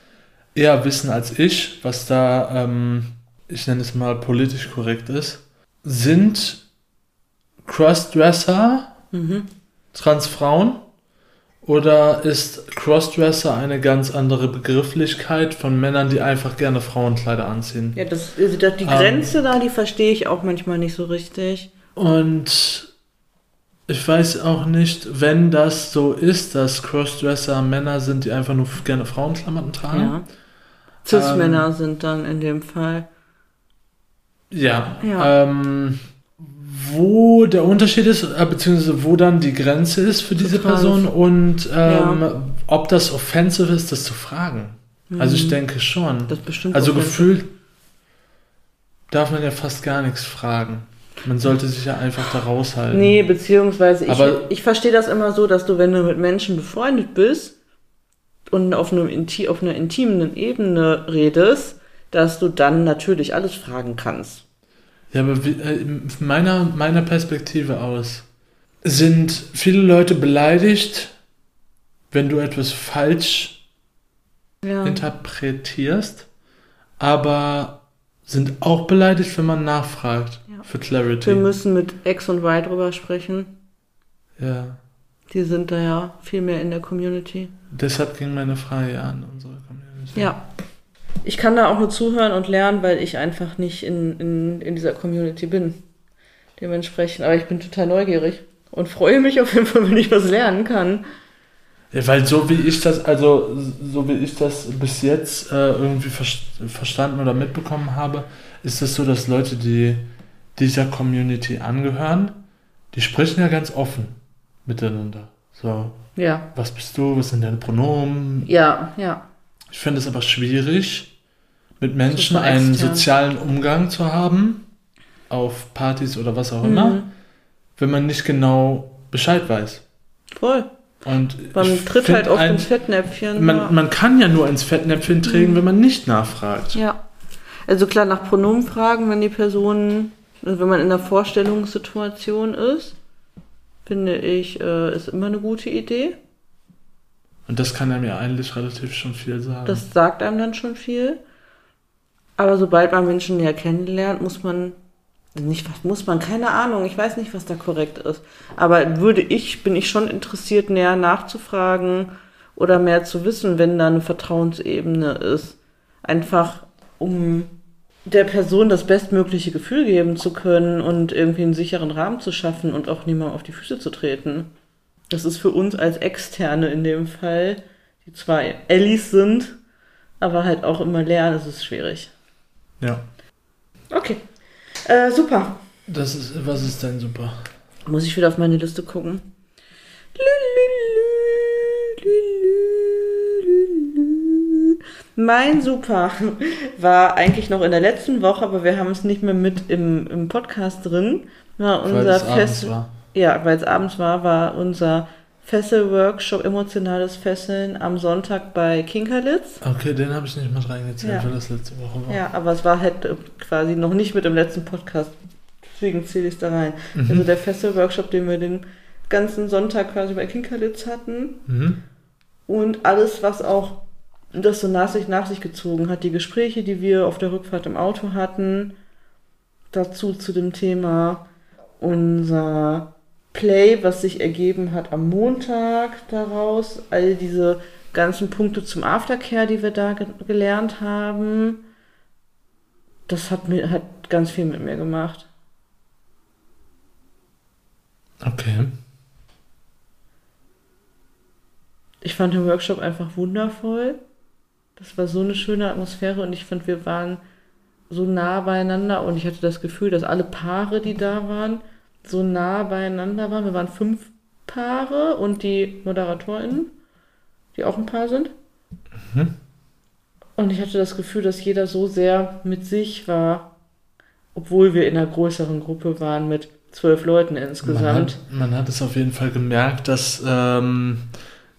[SPEAKER 2] eher wissen als ich, was da, ähm, ich nenne es mal, politisch korrekt ist. Sind Crossdresser
[SPEAKER 1] Mhm.
[SPEAKER 2] Transfrauen? Oder ist Crossdresser eine ganz andere Begrifflichkeit von Männern, die einfach gerne Frauenkleider anziehen?
[SPEAKER 1] Ja, das, also die
[SPEAKER 2] Ähm.
[SPEAKER 1] Grenze da, die verstehe ich auch manchmal nicht so richtig.
[SPEAKER 2] Und ich weiß auch nicht, wenn das so ist, dass Crossdresser Männer sind, die einfach nur gerne Frauenklamotten tragen.
[SPEAKER 1] Ja. Cis-Männer sind dann in dem Fall.
[SPEAKER 2] Ja.
[SPEAKER 1] Ja.
[SPEAKER 2] Ähm, wo der Unterschied ist, äh, beziehungsweise wo dann die Grenze ist für diese
[SPEAKER 1] Total.
[SPEAKER 2] Person und ähm,
[SPEAKER 1] Ja.
[SPEAKER 2] ob das offensive ist, das zu fragen. Also ich
[SPEAKER 1] Mhm.
[SPEAKER 2] denke schon.
[SPEAKER 1] Das bestimmt
[SPEAKER 2] Also gefühlt darf man ja fast gar nichts fragen. Man sollte sich ja einfach da raushalten.
[SPEAKER 1] Nee, beziehungsweise ich,
[SPEAKER 2] Aber-
[SPEAKER 1] ich verstehe das immer so, dass du, wenn du mit Menschen befreundet bist und auf, einem auf einer intimen Ebene redest, dass du dann natürlich alles fragen kannst.
[SPEAKER 2] Ja, aber wie, äh, meiner, meiner Perspektive aus sind viele Leute beleidigt, wenn du etwas falsch
[SPEAKER 1] Ja.
[SPEAKER 2] interpretierst, aber sind auch beleidigt, wenn man nachfragt
[SPEAKER 1] Ja.
[SPEAKER 2] für Clarity.
[SPEAKER 1] Wir müssen mit X und Y drüber sprechen.
[SPEAKER 2] ja,
[SPEAKER 1] Die sind da ja viel mehr in der Community.
[SPEAKER 2] deshalb ging meine Frage an unsere Community.
[SPEAKER 1] Ja. Ich kann da auch nur zuhören und lernen, weil ich einfach nicht in, in, in dieser Community bin. Dementsprechend. Aber ich bin total neugierig und freue mich auf jeden Fall, wenn ich was lernen kann.
[SPEAKER 2] Ja, weil so wie ich das, also so wie ich das bis jetzt äh, irgendwie ver- verstanden oder mitbekommen habe, ist es so, dass Leute, die dieser Community angehören, die sprechen ja ganz offen miteinander. So,
[SPEAKER 1] Ja.
[SPEAKER 2] was bist du, was sind deine Pronomen?
[SPEAKER 1] Ja, ja.
[SPEAKER 2] Ich finde es aber schwierig, mit Menschen einen sozialen Umgang zu haben, auf Partys oder was auch immer,
[SPEAKER 1] Mhm.
[SPEAKER 2] wenn man nicht genau Bescheid weiß.
[SPEAKER 1] Voll.
[SPEAKER 2] Und
[SPEAKER 1] Man tritt halt oft
[SPEAKER 2] ein-
[SPEAKER 1] ins Fettnäpfchen. ja.
[SPEAKER 2] man, man kann ja nur ins Fettnäpfchen treten,
[SPEAKER 1] Mhm.
[SPEAKER 2] wenn man nicht nachfragt.
[SPEAKER 1] ja. Also klar, nach Pronomen fragen, wenn die Person, also wenn man in einer Vorstellungssituation ist, finde ich, äh, ist immer eine gute Idee.
[SPEAKER 2] Und das kann einem ja eigentlich relativ schon viel sagen.
[SPEAKER 1] Das sagt einem dann schon viel. Aber sobald man Menschen näher kennenlernt, muss man, nicht was muss man, keine Ahnung, ich weiß nicht, was da korrekt ist. Aber würde ich, bin ich schon interessiert, näher nachzufragen oder mehr zu wissen, wenn da eine Vertrauensebene ist. Einfach, um der Person das bestmögliche Gefühl geben zu können und irgendwie einen sicheren Rahmen zu schaffen und auch niemandem auf die Füße zu treten. Das ist für uns als Externe in dem Fall, die zwar Ellis sind, aber halt auch immer lernen, es ist schwierig.
[SPEAKER 2] ja.
[SPEAKER 1] Okay. Äh, super.
[SPEAKER 2] Das ist, was ist denn super?
[SPEAKER 1] Muss ich wieder auf meine Liste gucken. Mein Super war eigentlich noch in der letzten Woche, aber wir haben es nicht mehr mit im, im Podcast drin. War unser
[SPEAKER 2] abends
[SPEAKER 1] Fest
[SPEAKER 2] war.
[SPEAKER 1] Ja, weil es abends war, war unser Fessel-Workshop Emotionales Fesseln am Sonntag bei Kinkerlitz.
[SPEAKER 2] Okay, den habe ich nicht mit reingezählt,
[SPEAKER 1] Ja.
[SPEAKER 2] weil das letzte Woche war.
[SPEAKER 1] Ja, aber es war halt äh, quasi noch nicht mit im letzten Podcast. Deswegen zähle ich es da rein.
[SPEAKER 2] Mhm.
[SPEAKER 1] Also der Fessel-Workshop, den wir den ganzen Sonntag quasi bei Kinkerlitz hatten.
[SPEAKER 2] Mhm.
[SPEAKER 1] Und alles, was auch das so nach sich, nach sich gezogen hat. Die Gespräche, die wir auf der Rückfahrt im Auto hatten. Dazu zu dem Thema unser Play, was sich ergeben hat am Montag daraus. All diese ganzen Punkte zum Aftercare, die wir da ge gelernt haben. Das hat, mir, hat ganz viel mit mir gemacht.
[SPEAKER 2] Okay.
[SPEAKER 1] Ich fand den Workshop einfach wundervoll. Das war so eine schöne Atmosphäre und ich fand, wir waren so nah beieinander und ich hatte das Gefühl, dass alle Paare, die da waren, so nah beieinander waren. Wir waren fünf Paare und die ModeratorInnen, die auch ein Paar sind.
[SPEAKER 2] Mhm.
[SPEAKER 1] Und ich hatte das Gefühl, dass jeder so sehr mit sich war, obwohl wir in einer größeren Gruppe waren mit zwölf Leuten
[SPEAKER 2] Man
[SPEAKER 1] insgesamt.
[SPEAKER 2] hat, man hat es auf jeden Fall gemerkt, dass, ähm,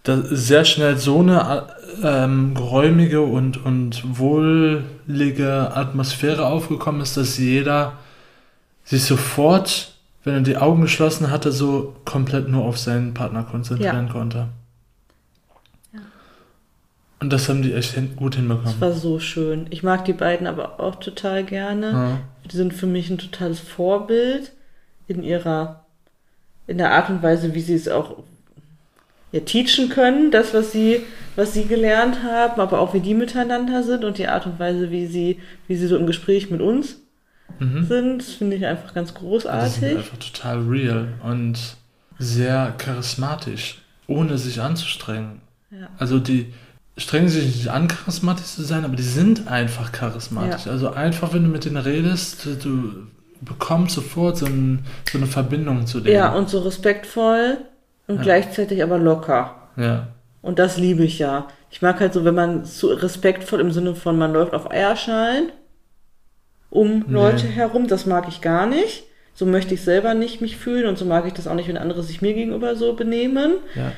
[SPEAKER 2] dass sehr schnell so eine ähm, geräumige und, und wohlige Atmosphäre aufgekommen ist, dass jeder sich sofort, wenn er die Augen geschlossen hatte, so komplett nur auf seinen Partner konzentrieren konnte.
[SPEAKER 1] Ja.
[SPEAKER 2] Und das haben die echt hin gut
[SPEAKER 1] Das
[SPEAKER 2] hinbekommen.
[SPEAKER 1] war so schön. Ich mag die beiden aber auch total gerne.
[SPEAKER 2] Ja.
[SPEAKER 1] Die sind für mich ein totales Vorbild in ihrer, in der Art und Weise, wie sie es auch ja, teachen können, das, was sie, was sie gelernt haben, aber auch wie die miteinander sind und die Art und Weise, wie sie, wie sie so im Gespräch mit uns
[SPEAKER 2] Mhm.
[SPEAKER 1] sind, das finde ich einfach ganz
[SPEAKER 2] Die sind
[SPEAKER 1] großartig.
[SPEAKER 2] einfach total real und sehr charismatisch, ohne sich anzustrengen.
[SPEAKER 1] Ja.
[SPEAKER 2] Also die strengen sich nicht an, charismatisch zu sein, aber die sind einfach charismatisch. Also einfach, wenn du mit denen redest, du- du bekommst sofort so, ein, so eine Verbindung zu denen.
[SPEAKER 1] Ja, und so respektvoll und
[SPEAKER 2] Ja.
[SPEAKER 1] gleichzeitig aber locker.
[SPEAKER 2] ja.
[SPEAKER 1] Und das liebe ich ja. Ich mag halt so, wenn man so respektvoll im Sinne von, man läuft auf Eierschalen um
[SPEAKER 2] Nee.
[SPEAKER 1] Leute herum, das mag ich gar nicht. So möchte ich selber nicht mich fühlen und so mag ich das auch nicht, wenn andere sich mir gegenüber so benehmen.
[SPEAKER 2] ja.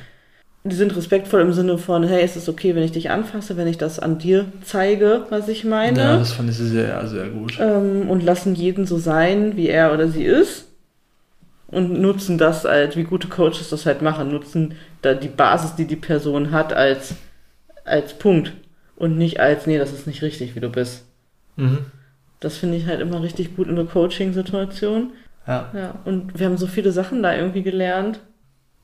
[SPEAKER 1] Die sind respektvoll im Sinne von, hey, ist es okay, wenn ich dich anfasse, wenn ich das an dir zeige, was ich meine?
[SPEAKER 2] Ja, das fand ich sehr, sehr gut.
[SPEAKER 1] ähm, und lassen jeden so sein, wie er oder sie ist. Und nutzen das als, wie gute Coaches das halt machen, nutzen da die Basis, die die Person hat, als, als Punkt. Und nicht als, nee, das ist nicht richtig, wie du bist.
[SPEAKER 2] Mhm.
[SPEAKER 1] Das finde ich halt immer richtig gut in der Coaching-Situation.
[SPEAKER 2] Ja.
[SPEAKER 1] Ja, und wir haben so viele Sachen da irgendwie gelernt.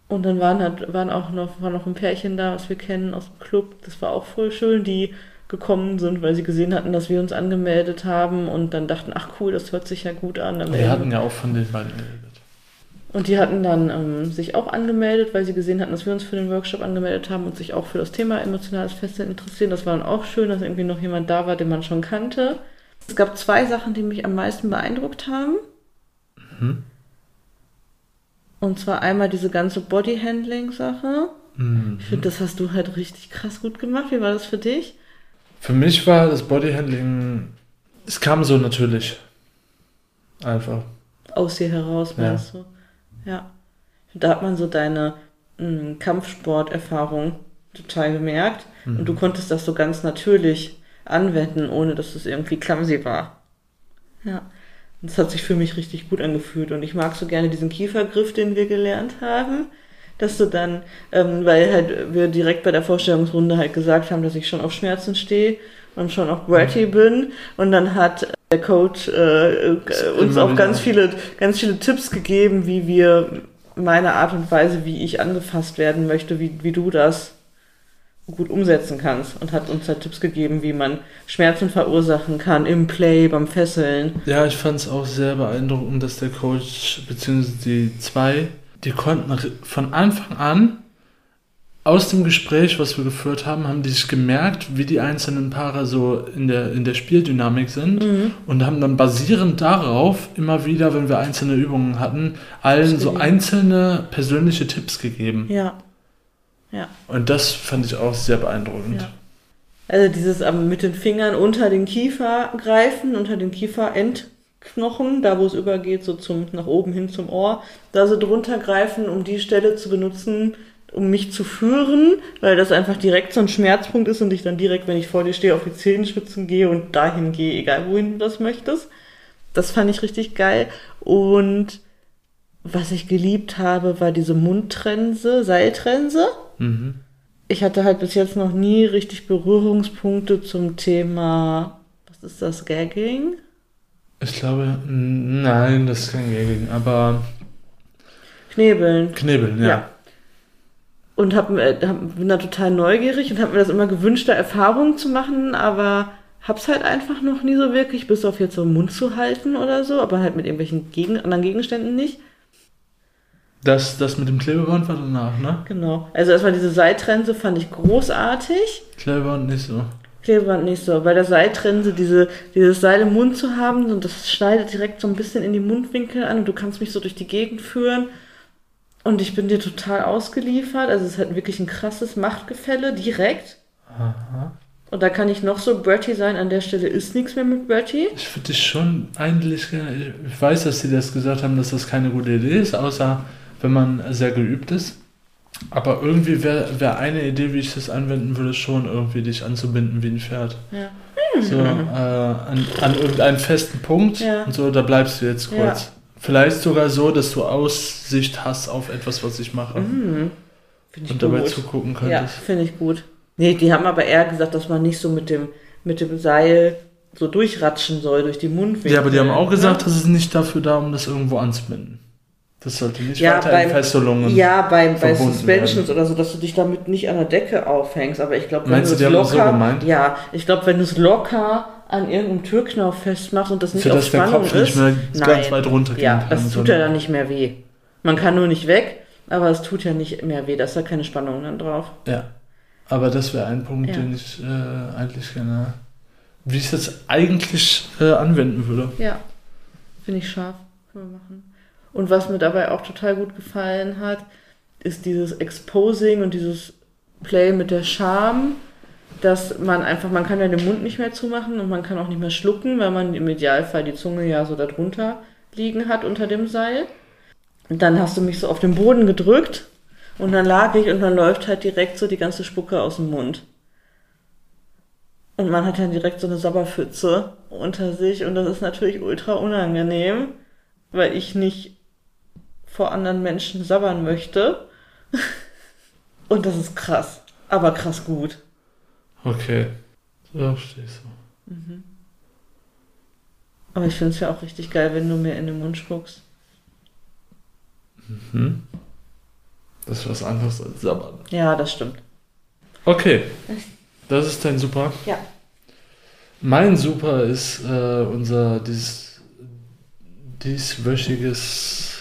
[SPEAKER 1] Und dann waren halt, waren auch noch, war noch ein Pärchen da, was wir kennen aus dem Club. Das war auch voll schön, die gekommen sind, weil sie gesehen hatten, dass wir uns angemeldet haben und dann dachten, ach cool, das hört sich ja gut an. Dann
[SPEAKER 2] Wir hatten ja auch von den beiden geredet.
[SPEAKER 1] und die hatten dann ähm, sich auch angemeldet, weil sie gesehen hatten, dass wir uns für den Workshop angemeldet haben und sich auch für das Thema emotionales Fesseln interessieren. Das war dann auch schön, dass irgendwie noch jemand da war, den man schon kannte. Es gab zwei Sachen, die mich am meisten beeindruckt haben.
[SPEAKER 2] Mhm.
[SPEAKER 1] Und zwar einmal diese ganze Bodyhandling-Sache.
[SPEAKER 2] Mhm.
[SPEAKER 1] Ich finde, das hast du halt richtig krass gut gemacht. Wie war das für dich?
[SPEAKER 2] Für mich war das Bodyhandling, es kam so natürlich. Einfach.
[SPEAKER 1] Aus dir heraus,
[SPEAKER 2] Ja.
[SPEAKER 1] meinst du? Ja. Da hat man so deine mh, Kampfsporterfahrung total gemerkt.
[SPEAKER 2] Mhm.
[SPEAKER 1] Und du konntest das so ganz natürlich anwenden, ohne dass es irgendwie clumsy war. Ja. Und das hat sich für mich richtig gut angefühlt. Und ich mag so gerne diesen Kiefergriff, den wir gelernt haben. Dass du dann, ähm, weil halt wir direkt bei der Vorstellungsrunde halt gesagt haben, dass ich schon auf Schmerzen stehe und schon auf Bratty bin. Und dann hat der Coach äh, äh, uns auch ganz viele, ganz viele Tipps gegeben, wie wir meine Art und Weise, wie ich angefasst werden möchte, wie, wie du das gut umsetzen kannst und hat uns halt Tipps gegeben, wie man Schmerzen verursachen kann im Play, beim Fesseln.
[SPEAKER 2] Ja, ich fand es auch sehr beeindruckend, dass der Coach, beziehungsweise die zwei, die konnten von Anfang an aus dem Gespräch, was wir geführt haben, haben die sich gemerkt, wie die einzelnen Paare so in der, in der Spieldynamik sind
[SPEAKER 1] Mhm.
[SPEAKER 2] und haben dann basierend darauf immer wieder, wenn wir einzelne Übungen hatten, allen so einzelne persönliche Tipps gegeben.
[SPEAKER 1] Ja. Ja.
[SPEAKER 2] Und das fand ich auch sehr beeindruckend.
[SPEAKER 1] Ja. Also dieses mit den Fingern unter den Kiefer greifen, unter den Kieferendknochen, da wo es übergeht, so zum nach oben hin zum Ohr, da so drunter greifen, um die Stelle zu benutzen, um mich zu führen, weil das einfach direkt so ein Schmerzpunkt ist und ich dann direkt, wenn ich vor dir stehe, auf die Zehenspitzen gehe und dahin gehe, egal wohin du das möchtest. Das fand ich richtig geil. Und was ich geliebt habe, war diese Mundtrense, Seiltrense
[SPEAKER 2] Mhm.
[SPEAKER 1] ich hatte halt bis jetzt noch nie richtig Berührungspunkte zum Thema, was ist das, Gagging?
[SPEAKER 2] Ich glaube, nein, das ist kein Gagging, aber
[SPEAKER 1] Knebeln.
[SPEAKER 2] Knebeln, ja.
[SPEAKER 1] Ja. Und hab, äh, hab, bin da total neugierig und habe mir das immer gewünscht, da Erfahrungen zu machen, aber hab's halt einfach noch nie so wirklich, bis auf jetzt so im Mund zu halten oder so, aber halt mit irgendwelchen Gegen anderen Gegenständen nicht.
[SPEAKER 2] Das, das mit dem Klebeband war danach, ne?
[SPEAKER 1] Genau. Also erstmal diese Seiltrense fand ich großartig.
[SPEAKER 2] Klebeband nicht so.
[SPEAKER 1] Klebeband nicht so, weil der Seiltrense, diese, dieses Seil im Mund zu haben, und das schneidet direkt so ein bisschen in die Mundwinkel an und du kannst mich so durch die Gegend führen. Und ich bin dir total ausgeliefert. Also es ist halt wirklich ein krasses Machtgefälle direkt.
[SPEAKER 2] Aha.
[SPEAKER 1] Und da kann ich noch so Bertie sein, an der Stelle ist nichts mehr mit Bertie.
[SPEAKER 2] Ich würde dich schon eigentlich gerne. Ich weiß, dass sie das gesagt haben, dass das keine gute Idee ist, außer wenn man sehr geübt ist. Aber irgendwie wäre wär eine Idee, wie ich das anwenden würde, schon irgendwie dich anzubinden wie ein Pferd.
[SPEAKER 1] Ja.
[SPEAKER 2] So, äh, an, an irgendeinen festen Punkt
[SPEAKER 1] Ja.
[SPEAKER 2] und so, da bleibst du jetzt
[SPEAKER 1] Ja.
[SPEAKER 2] kurz. Vielleicht sogar so, dass du Aussicht hast auf etwas, was ich mache.
[SPEAKER 1] Mhm. Ich
[SPEAKER 2] Und dabei
[SPEAKER 1] gut.
[SPEAKER 2] zugucken
[SPEAKER 1] Ja,
[SPEAKER 2] könntest.
[SPEAKER 1] finde ich gut. Nee, die haben aber eher gesagt, dass man nicht so mit dem, mit dem Seil so durchratschen soll durch die Mundwinkel.
[SPEAKER 2] Ja, aber die haben auch gesagt,
[SPEAKER 1] ne?
[SPEAKER 2] das ist nicht dafür da, um das irgendwo anzubinden. Das sollte nicht
[SPEAKER 1] Ja,
[SPEAKER 2] weiter
[SPEAKER 1] beim-
[SPEAKER 2] in Fesselungen.
[SPEAKER 1] Ja, bei, bei Suspensions
[SPEAKER 2] werden.
[SPEAKER 1] oder so, dass du dich damit nicht an der Decke aufhängst. Aber ich glaube, wenn
[SPEAKER 2] Meinst
[SPEAKER 1] du es
[SPEAKER 2] so
[SPEAKER 1] locker,
[SPEAKER 2] gemeint?
[SPEAKER 1] ja, ich glaube, wenn du es locker an irgendeinem Türknauf festmachst und das nicht
[SPEAKER 2] Für
[SPEAKER 1] auf
[SPEAKER 2] das der
[SPEAKER 1] Spannung
[SPEAKER 2] Kopf
[SPEAKER 1] ist,
[SPEAKER 2] nicht mehr ganz weit runtergehen
[SPEAKER 1] ja,
[SPEAKER 2] kann.
[SPEAKER 1] das tut ja dann nicht mehr weh. Man kann nur nicht weg, aber es tut ja nicht mehr weh. Da ist ja keine Spannung dann drauf.
[SPEAKER 2] Ja. Aber das wäre ein Punkt,
[SPEAKER 1] Ja.
[SPEAKER 2] den ich äh, eigentlich gerne. Wie ich das eigentlich äh, anwenden würde.
[SPEAKER 1] Ja, finde ich scharf. Können wir machen. Und was mir dabei auch total gut gefallen hat, ist dieses Exposing und dieses Play mit der Scham, dass man einfach, man kann ja den Mund nicht mehr zumachen und man kann auch nicht mehr schlucken, weil man im Idealfall die Zunge ja so darunter liegen hat unter dem Seil. Und dann hast du mich so auf den Boden gedrückt und dann lag ich und dann läuft halt direkt so die ganze Spucke aus dem Mund. Und man hat dann direkt so eine Sabberpfütze unter sich und das ist natürlich ultra unangenehm, weil ich nicht vor anderen Menschen sabbern möchte. Und das ist krass, aber krass gut.
[SPEAKER 2] Okay. So verstehe ich so.
[SPEAKER 1] Aber ich finde es ja auch richtig geil, wenn du mir in den Mund spuckst.
[SPEAKER 2] Mhm. Das ist was anderes als Sabbern.
[SPEAKER 1] Ja, das stimmt.
[SPEAKER 2] Okay. Das ist dein Super.
[SPEAKER 1] Ja.
[SPEAKER 2] Mein Super ist äh, unser dies, dieswöchiges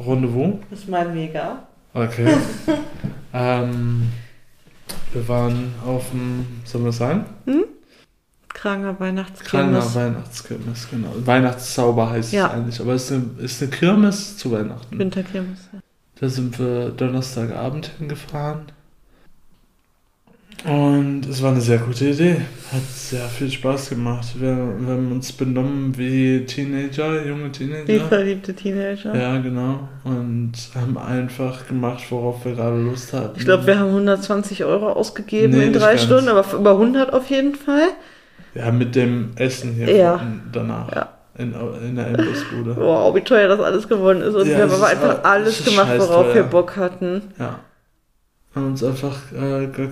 [SPEAKER 2] Rendezvous.
[SPEAKER 1] Das ist mein Mega.
[SPEAKER 2] Okay. ähm, wir waren auf dem, sollen wir sagen?
[SPEAKER 1] Kranger
[SPEAKER 2] Kranger
[SPEAKER 1] Weihnachtskirmes.
[SPEAKER 2] Weihnachtskirmes, genau. Weihnachtszauber heißt
[SPEAKER 1] Ja.
[SPEAKER 2] es eigentlich, aber es ist eine, ist eine Kirmes zu Weihnachten.
[SPEAKER 1] Winterkirmes.
[SPEAKER 2] Da sind wir Donnerstagabend hingefahren. Und es war eine sehr gute Idee. Hat sehr viel Spaß gemacht. Wir, wir haben uns benommen wie Teenager, junge
[SPEAKER 1] Wie
[SPEAKER 2] Teenager.
[SPEAKER 1] verliebte Teenager.
[SPEAKER 2] Ja, genau. Und haben einfach gemacht, worauf wir gerade Lust hatten.
[SPEAKER 1] Ich glaube, wir haben 120 Euro ausgegeben
[SPEAKER 2] Nee,
[SPEAKER 1] in drei
[SPEAKER 2] ganz.
[SPEAKER 1] Stunden, aber über 100 auf jeden Fall.
[SPEAKER 2] Ja, mit dem Essen hier
[SPEAKER 1] Ja.
[SPEAKER 2] danach.
[SPEAKER 1] Ja.
[SPEAKER 2] In, in der Imbissbude.
[SPEAKER 1] Wow, wie teuer das alles geworden ist. Und
[SPEAKER 2] Ja,
[SPEAKER 1] wir haben aber einfach alles gemacht, worauf wir. Bock hatten.
[SPEAKER 2] Ja. Haben uns einfach äh, gar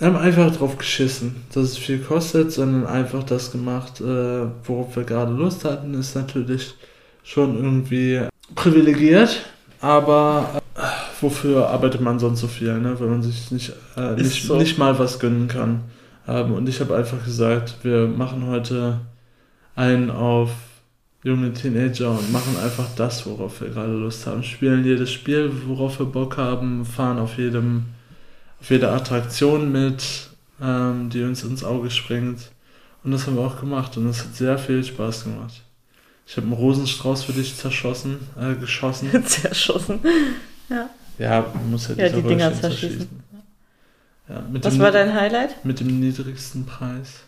[SPEAKER 2] kein. Haben einfach drauf geschissen, dass es viel kostet, sondern einfach das gemacht, äh, worauf wir gerade Lust hatten, ist natürlich schon irgendwie privilegiert, aber äh, wofür arbeitet man sonst so viel, ne? wenn man sich nicht, äh, nicht,
[SPEAKER 1] so.
[SPEAKER 2] nicht mal was gönnen kann. Ähm, und ich habe einfach gesagt, wir machen heute einen auf junge Teenager und machen einfach das, worauf wir gerade Lust haben. Spielen jedes Spiel, worauf wir Bock haben, fahren auf jedem, auf jeder Attraktion mit, ähm, die uns ins Auge springt. Und das haben wir auch gemacht und es hat sehr viel Spaß gemacht. Ich habe einen Rosenstrauß für dich zerschossen, äh, geschossen.
[SPEAKER 1] Zerschossen. Ja.
[SPEAKER 2] Ja, man muss ja,
[SPEAKER 1] Ja, die Dinger zerschießen.
[SPEAKER 2] Ja, mit
[SPEAKER 1] Was war dein Highlight?
[SPEAKER 2] Mit dem niedrigsten Preis.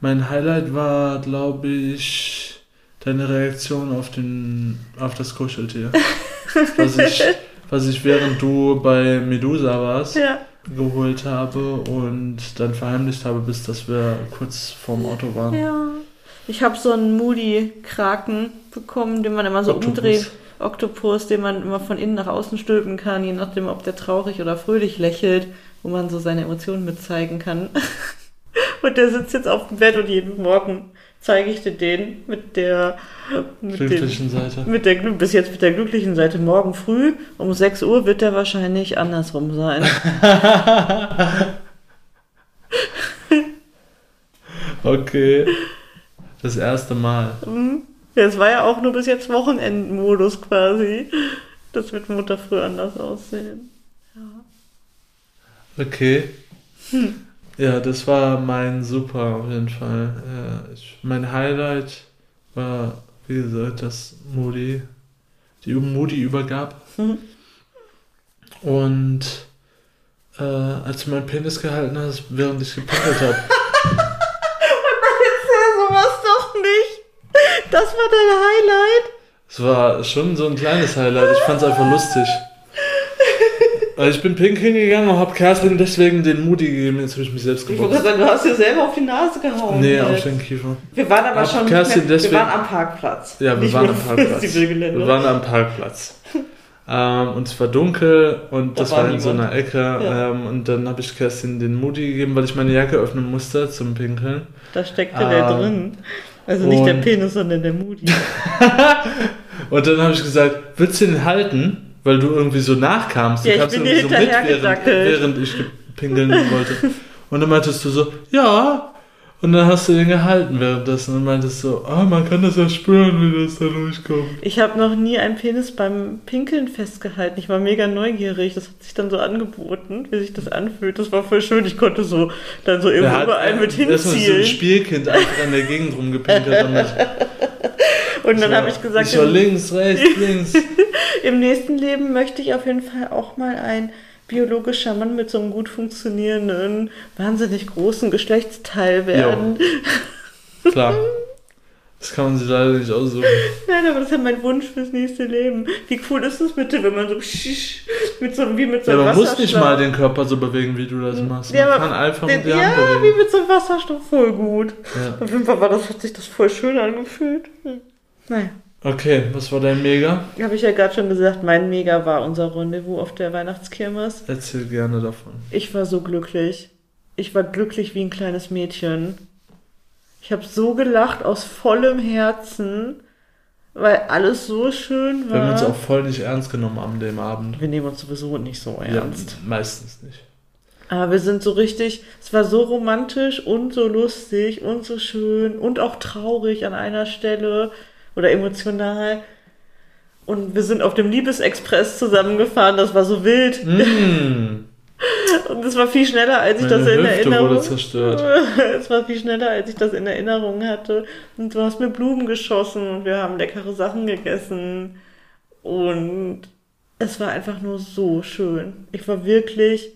[SPEAKER 2] Mein Highlight war, glaube ich, deine Reaktion auf, den, auf das Kuscheltier. was, ich, was ich während du bei Medusa warst,
[SPEAKER 1] Ja.
[SPEAKER 2] geholt habe und dann verheimlicht habe, bis dass wir kurz vorm Auto waren.
[SPEAKER 1] Ja. Ich habe so einen Moody-Kraken bekommen, den man immer so
[SPEAKER 2] Oktopus.
[SPEAKER 1] umdreht. Oktopus, den man immer von innen nach außen stülpen kann, je nachdem, ob der traurig oder fröhlich lächelt, wo man so seine Emotionen mit zeigen kann. Und der sitzt jetzt auf dem Bett und jeden Morgen zeige ich dir den mit der mit
[SPEAKER 2] Glücklichen Seite.
[SPEAKER 1] mit der bis jetzt mit der glücklichen Seite. Morgen früh um 6 Uhr wird der wahrscheinlich andersrum sein.
[SPEAKER 2] Okay. Das erste Mal.
[SPEAKER 1] Mhm. Ja, es war ja auch nur bis jetzt Wochenendmodus quasi. Das wird Mutter früh anders aussehen.
[SPEAKER 2] Okay. Ja, das war mein Super auf jeden Fall. Ja, ich, mein Highlight war, wie gesagt, dass Moody, die Moody übergab.
[SPEAKER 1] Mhm.
[SPEAKER 2] Und äh, als du meinen Penis gehalten hast, während ich gepinkelt habe.
[SPEAKER 1] Erzähl sowas doch nicht. Das war dein Highlight.
[SPEAKER 2] Es war schon so ein kleines Highlight. Ich fand es einfach lustig. Also ich bin pinkeln gegangen und habe Kerstin deswegen den Moody gegeben. Jetzt habe ich mich selbst
[SPEAKER 1] Ich wollte sagen, du hast dir selber auf die Nase gehauen.
[SPEAKER 2] Nee,
[SPEAKER 1] Äh,
[SPEAKER 2] auf den Kiefer.
[SPEAKER 1] Wir waren aber
[SPEAKER 2] Hab
[SPEAKER 1] schon
[SPEAKER 2] Kerstin
[SPEAKER 1] mehr,
[SPEAKER 2] deswegen-
[SPEAKER 1] wir waren am Parkplatz.
[SPEAKER 2] Ja, wir waren am Parkplatz. Wir waren am Parkplatz. ähm, und es war dunkel und
[SPEAKER 1] Da
[SPEAKER 2] das
[SPEAKER 1] war
[SPEAKER 2] in so
[SPEAKER 1] niemand.
[SPEAKER 2] einer Ecke.
[SPEAKER 1] Ja.
[SPEAKER 2] Ähm, und dann habe ich Kerstin den Moody gegeben, weil ich meine Jacke öffnen musste zum Pinkeln.
[SPEAKER 1] Da steckte der
[SPEAKER 2] Ähm,
[SPEAKER 1] drin. Also nicht der Penis, sondern der Moody.
[SPEAKER 2] Und dann habe ich gesagt, willst du den halten? Weil du irgendwie so nachkamst. Du
[SPEAKER 1] Ja, ich
[SPEAKER 2] kamst irgendwie so mit, während, während ich pinkeln wollte. Und dann meintest du so, ja. Und dann hast du den gehalten währenddessen und meintest so, ah, man kann das ja spüren, wie das da durchkommt.
[SPEAKER 1] Ich habe noch nie einen Penis beim Pinkeln festgehalten. Ich war mega neugierig. Das hat sich dann so angeboten, wie sich das anfühlt. Das war voll schön. Ich konnte so dann so irgendwo überall mit
[SPEAKER 2] erstmal so ein
[SPEAKER 1] hinziehen.
[SPEAKER 2] Spielkind einfach in der Gegend rumgepinkelt.
[SPEAKER 1] Und dann
[SPEAKER 2] So,
[SPEAKER 1] habe ich gesagt,
[SPEAKER 2] Ich so
[SPEAKER 1] im,
[SPEAKER 2] links, rechts, links.
[SPEAKER 1] im nächsten Leben möchte ich auf jeden Fall auch mal ein biologischer Mann mit so einem gut funktionierenden, wahnsinnig großen Geschlechtsteil werden.
[SPEAKER 2] Klar. Das kann man sich leider nicht aussuchen.
[SPEAKER 1] Nein, aber das ist ja mein Wunsch fürs nächste Leben. Wie cool ist das bitte, wenn man so mit so einem, wie mit so
[SPEAKER 2] Ja,
[SPEAKER 1] einem
[SPEAKER 2] man muss nicht mal den Körper so bewegen, wie du das machst. Man
[SPEAKER 1] Ja, aber
[SPEAKER 2] kann einfach
[SPEAKER 1] den,
[SPEAKER 2] mit der Hand
[SPEAKER 1] ja, wie
[SPEAKER 2] bewegen.
[SPEAKER 1] mit so einem Wasserstoff voll gut.
[SPEAKER 2] Ja.
[SPEAKER 1] Auf jeden Fall war das, hat sich das voll schön angefühlt. Hm. Naja,
[SPEAKER 2] Okay, was war dein Mega?
[SPEAKER 1] habe ich ja gerade schon gesagt, mein Mega war unser Rendezvous auf der Weihnachtskirmes.
[SPEAKER 2] Erzähl gerne davon.
[SPEAKER 1] Ich war so glücklich. Ich war glücklich wie ein kleines Mädchen. Ich habe so gelacht aus vollem Herzen, weil alles so schön
[SPEAKER 2] Wir haben
[SPEAKER 1] war.
[SPEAKER 2] uns auch voll nicht ernst genommen an dem Abend.
[SPEAKER 1] Wir nehmen uns sowieso nicht so ernst.
[SPEAKER 2] Ja, meistens nicht.
[SPEAKER 1] Aber wir sind so richtig, es war so romantisch und so lustig und so schön und auch traurig an einer Stelle oder emotional. Und wir sind auf dem Liebesexpress zusammengefahren, das war so wild.
[SPEAKER 2] Mm,
[SPEAKER 1] Und es war viel schneller, als ich
[SPEAKER 2] meine
[SPEAKER 1] das in
[SPEAKER 2] Hüfte
[SPEAKER 1] Erinnerung
[SPEAKER 2] wurde zerstört.
[SPEAKER 1] Es war viel schneller, als ich das in Erinnerung hatte. Und du hast mir Blumen geschossen und wir haben leckere Sachen gegessen. Und es war einfach nur so schön. Ich war wirklich,